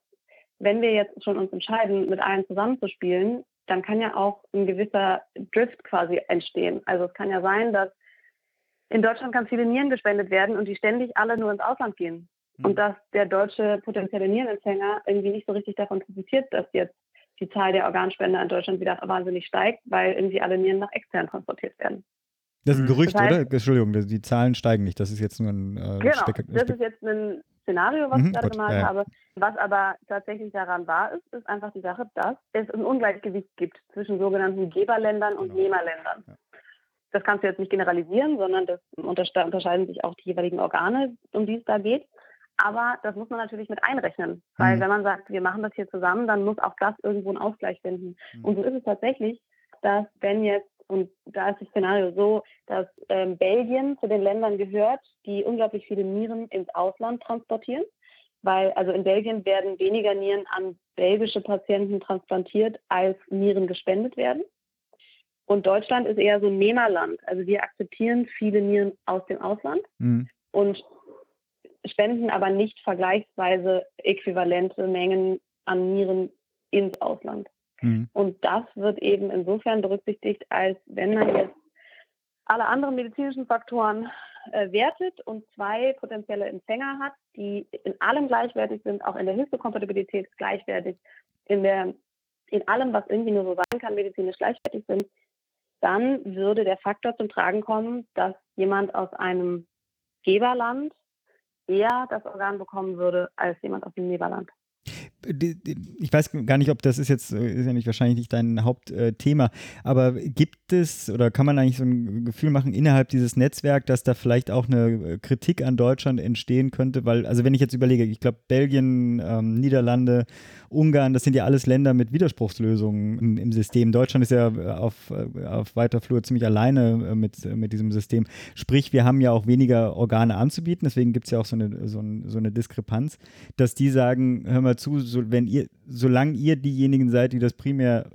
wenn wir jetzt schon uns entscheiden, mit allen zusammenzuspielen, dann kann ja auch ein gewisser Drift quasi entstehen. Also es kann ja sein, dass in Deutschland ganz viele Nieren gespendet werden und die ständig alle nur ins Ausland gehen. Und dass der deutsche potenzielle Nierenempfänger irgendwie nicht so richtig davon profitiert, dass jetzt die Zahl der Organspender in Deutschland wieder wahnsinnig steigt, weil irgendwie alle Nieren nach extern transportiert werden. Das ist ein Mhm. Gerücht, Das heißt- oder? Entschuldigung, die- Zahlen steigen nicht. Das ist jetzt nur ein äh, Genau, Spek das Spek ist jetzt ein Szenario, was Mhm, ich gerade gut, gemalt ja, ja. habe. Was aber tatsächlich daran wahr ist, ist einfach die Sache, dass es ein Ungleichgewicht gibt zwischen sogenannten Geberländern und Genau. Nehmerländern. Ja. Das kannst du jetzt nicht generalisieren, sondern das unterscheiden sich auch die jeweiligen Organe, um die es da geht. Aber das muss man natürlich mit einrechnen. Weil Mhm. wenn man sagt, wir machen das hier zusammen, dann muss auch das irgendwo einen Ausgleich finden. Mhm. Und so ist es tatsächlich, dass wenn jetzt, und da ist das Szenario so, dass ähm, Belgien zu den Ländern gehört, die unglaublich viele Nieren ins Ausland transportieren. Weil also in Belgien werden weniger Nieren an belgische Patienten transplantiert, als Nieren gespendet werden. Und Deutschland ist eher so ein Nehmerland. Also wir akzeptieren viele Nieren aus dem Ausland Mhm. und spenden aber nicht vergleichsweise äquivalente Mengen an Nieren ins Ausland. Mhm. Und das wird eben insofern berücksichtigt, als wenn man jetzt alle anderen medizinischen Faktoren äh, wertet und zwei potenzielle Empfänger hat, die in allem gleichwertig sind, auch in der Histokompatibilität gleichwertig, in, der, in allem, was irgendwie nur so sein kann, medizinisch gleichwertig sind, dann würde der Faktor zum Tragen kommen, dass jemand aus einem Geberland eher das Organ bekommen würde als jemand aus dem Neberland ich weiß gar nicht, ob das ist jetzt, äh, ist ja nicht wahrscheinlich nicht dein Hauptthema, aber gibt es oder kann man eigentlich so ein Gefühl machen innerhalb dieses Netzwerks, dass da vielleicht auch eine äh, Kritik an Deutschland entstehen könnte? Weil, also wenn ich jetzt überlege, ich glaube Belgien, ähm, Niederlande, Ungarn, das sind ja alles Länder mit Widerspruchslösungen im, im System. Deutschland ist ja äh, auf, auf weiter Flur ziemlich alleine mit, mit diesem System. Sprich, wir haben ja auch weniger Organe anzubieten, deswegen gibt es ja auch so eine, so, ein, so eine Diskrepanz, dass die sagen, hör mal zu, so, wenn ihr, solange ihr diejenigen seid, die das primär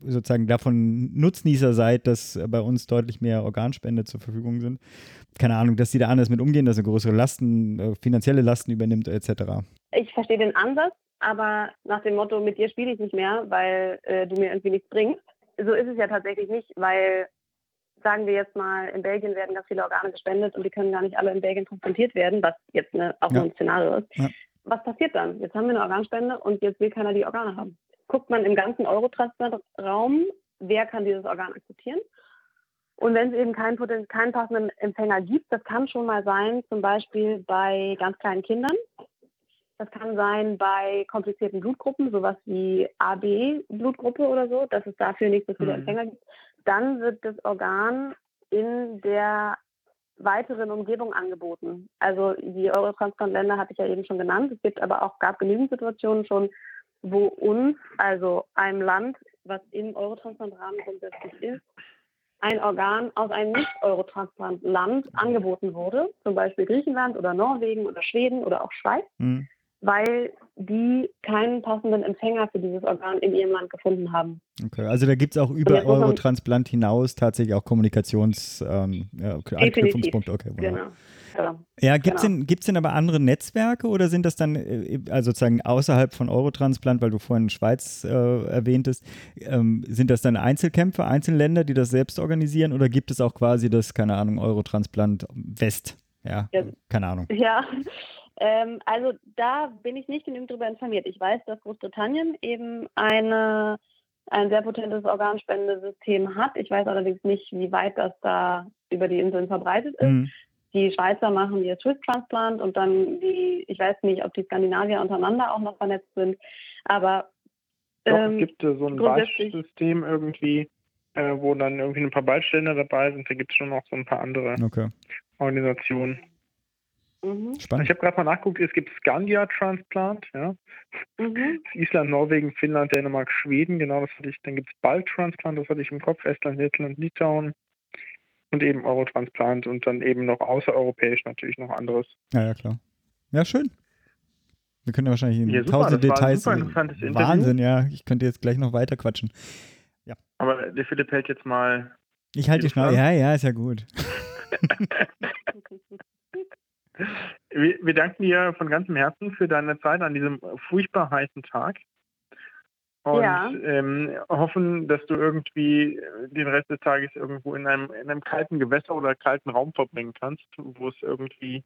sozusagen davon Nutznießer seid, dass bei uns deutlich mehr Organspende zur Verfügung sind. Keine Ahnung, dass die da anders mit umgehen, dass er größere Lasten, äh, finanzielle Lasten übernimmt, etc. Ich verstehe den Ansatz, aber nach dem Motto, mit dir spiele ich nicht mehr, weil äh, du mir irgendwie nichts bringst. So ist es ja tatsächlich nicht, weil sagen wir jetzt mal, in Belgien werden ganz viele Organe gespendet und die können gar nicht alle in Belgien transplantiert werden, was jetzt eine, auch ja. ein Szenario ist. Ja was passiert dann? Jetzt haben wir eine Organspende und jetzt will keiner die Organe haben. Guckt man im ganzen Eurotransplant-Raum, wer kann dieses Organ akzeptieren? Und wenn es eben keinen, keinen passenden Empfänger gibt, das kann schon mal sein, zum Beispiel bei ganz kleinen Kindern. Das kann sein bei komplizierten Blutgruppen, sowas wie AB-Blutgruppe oder so, dass es dafür nicht so viele mhm. Empfänger gibt. Dann wird das Organ in der weiteren Umgebung angeboten. Also die Eurotransplant-Länder hatte ich ja eben schon genannt. Es gibt aber auch, gab genügend Situationen schon, wo uns, also einem Land, was im Eurotransplant-Rahmen grundsätzlich ist, ein Organ aus einem Nicht-Eurotransplant-Land angeboten wurde, zum Beispiel Griechenland oder Norwegen oder Schweden oder auch Schweiz. Mhm weil die keinen passenden Empfänger für dieses Organ in ihrem Land gefunden haben. Okay, also da gibt es auch über Eurotransplant hinaus tatsächlich auch Kommunikations-Anknüpfungspunkte. Ähm, okay, genau. Ja, gibt es genau. denn, denn aber andere Netzwerke oder sind das dann äh, also sozusagen außerhalb von Eurotransplant, weil du vorhin Schweiz äh, erwähntest, ähm, sind das dann Einzelkämpfe, Einzelländer, die das selbst organisieren oder gibt es auch quasi das, keine Ahnung, Eurotransplant West? Ja, ja, keine Ahnung. Ja, ähm, also da bin ich nicht genügend darüber informiert. Ich weiß, dass Großbritannien eben eine, ein sehr potentes Organspendesystem hat. Ich weiß allerdings nicht, wie weit das da über die Inseln verbreitet ist. Mhm. Die Schweizer machen ihr Swiss Transplant und dann die, ich weiß nicht, ob die Skandinavier untereinander auch noch vernetzt sind, aber Doch, ähm, es gibt äh, so ein Beispielsystem irgendwie, äh, wo dann irgendwie ein paar Ballständer dabei sind. Da gibt es schon noch so ein paar andere okay. Organisationen. Mhm. Spannend. Ich habe gerade mal nachgeguckt, es gibt Scandia Transplant, ja. Mhm. (laughs) Island, Norwegen, Finnland, Dänemark, Schweden, genau das hatte ich. Dann gibt es Ball Transplant, das hatte ich im Kopf, Estland, Lettland, Litauen und eben Eurotransplant und dann eben noch außereuropäisch natürlich noch anderes. Ja, ja, klar. Ja, schön. Wir können ja wahrscheinlich in ja, tausend Details. Wahnsinn, ja. Ich könnte jetzt gleich noch weiter quatschen. Ja. Aber der Philipp hält jetzt mal. Ich halte die Schnauze. Ja, ja, ist ja gut. (laughs) (laughs) Wir, wir, danken dir von ganzem Herzen für deine Zeit an diesem furchtbar heißen Tag. Und ja. ähm, hoffen, dass du irgendwie den Rest des Tages irgendwo in einem, in einem kalten Gewässer oder kalten Raum verbringen kannst, wo es irgendwie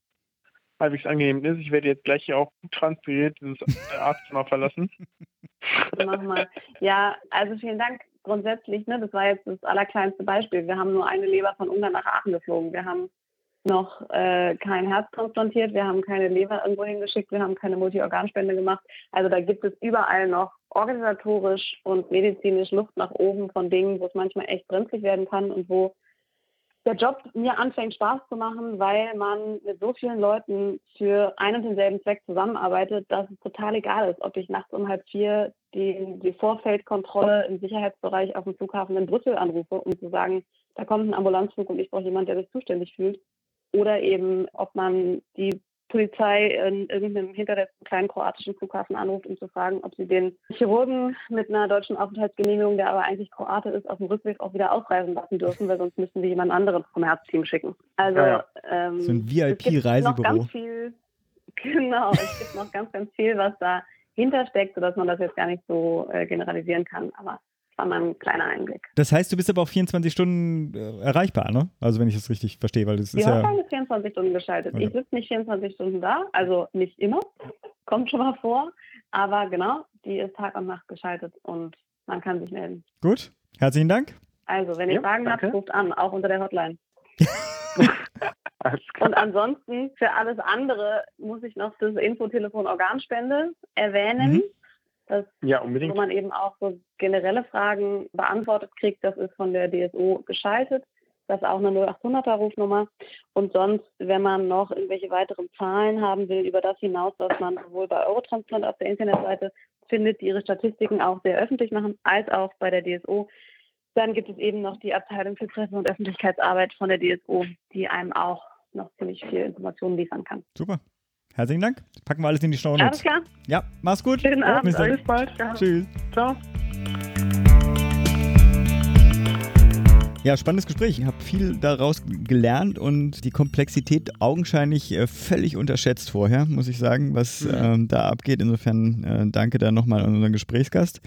halbwegs angenehm ist. Ich werde jetzt gleich hier auch gut transpiriert dieses Arztzimmer verlassen. (laughs) Mach mal. Ja, also vielen Dank grundsätzlich. Ne, das war jetzt das allerkleinste Beispiel. Wir haben nur eine Leber von Ungarn nach Aachen geflogen. Wir haben noch äh, kein Herz transplantiert, wir haben keine Leber irgendwo hingeschickt, wir haben keine Multiorganspende gemacht. Also da gibt es überall noch organisatorisch und medizinisch Luft nach oben von Dingen, wo es manchmal echt brenzlig werden kann und wo der Job mir anfängt Spaß zu machen, weil man mit so vielen Leuten für einen und denselben Zweck zusammenarbeitet, dass es total egal ist, ob ich nachts um halb vier die, die Vorfeldkontrolle im Sicherheitsbereich auf dem Flughafen in Brüssel anrufe, um zu sagen, da kommt ein Ambulanzflug und ich brauche jemanden, der sich zuständig fühlt oder eben, ob man die Polizei in irgendeinem hinterletzten kleinen kroatischen Flughafen anruft, um zu fragen, ob sie den Chirurgen mit einer deutschen Aufenthaltsgenehmigung, der aber eigentlich Kroate ist, auf dem Rückweg auch wieder ausreisen lassen dürfen, weil sonst müssen wir jemand anderen vom Herzteam schicken. Also ja, ja. Ähm, so ein VIP-Reisebüro. (laughs) Genau, es gibt noch ganz, ganz viel, was da hintersteckt, sodass man das jetzt gar nicht so äh, generalisieren kann. Aber war mal ein kleiner Einblick. Das heißt, du bist aber auch 24 Stunden äh, erreichbar, ne? Also wenn ich das richtig verstehe, weil das Die ist ja. Hotline ist 24 Stunden geschaltet. Okay. Ich sitze nicht 24 Stunden da, also nicht immer, kommt schon mal vor. Aber genau, die ist Tag und Nacht geschaltet und man kann sich melden. Gut. Herzlichen Dank. Also, wenn ihr Ja, Fragen habt, danke. ruft an, auch unter der Hotline. (laughs) Und ansonsten, für alles andere muss ich noch das Infotelefon Organspende erwähnen. Mhm. Das Ja, wo unbedingt. man eben auch so generelle Fragen beantwortet kriegt. Das ist von der DSO geschaltet. Das ist auch eine 0800er Rufnummer. Und sonst, wenn man noch irgendwelche weiteren Zahlen haben will, über das hinaus, was man sowohl bei Eurotransplant auf der Internetseite findet, die ihre Statistiken auch sehr öffentlich machen, als auch bei der DSO, dann gibt es eben noch die Abteilung für Presse- und Öffentlichkeitsarbeit von der DSO, die einem auch noch ziemlich viel Informationen liefern kann. Super. Herzlichen Dank. Packen wir alles in die Show Alles klar, Ja, mach's gut. schönen Abend. Bis. Bis bald. Tschüss. Ciao. Ja, spannendes Gespräch. Ich habe viel daraus gelernt und die Komplexität augenscheinlich äh, völlig unterschätzt vorher, muss ich sagen, was ähm, da abgeht. Insofern äh, danke da nochmal an unseren Gesprächsgast.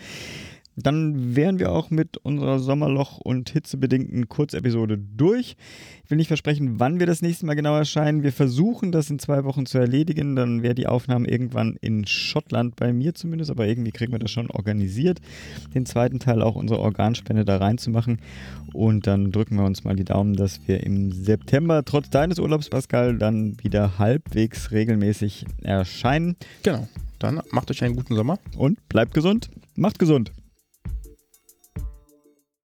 Dann wären wir auch mit unserer Sommerloch- und hitzebedingten Kurzepisode durch. Ich will nicht versprechen, wann wir das nächste Mal genau erscheinen. Wir versuchen das in zwei Wochen zu erledigen. Dann wäre die Aufnahme irgendwann in Schottland bei mir zumindest, aber irgendwie kriegen wir das schon organisiert. Den zweiten Teil auch unsere Organspende da reinzumachen. Und dann drücken wir uns mal die Daumen, dass wir im September trotz deines Urlaubs, Pascal, dann wieder halbwegs regelmäßig erscheinen. Genau. Dann macht euch einen guten Sommer. Und bleibt gesund. Macht gesund.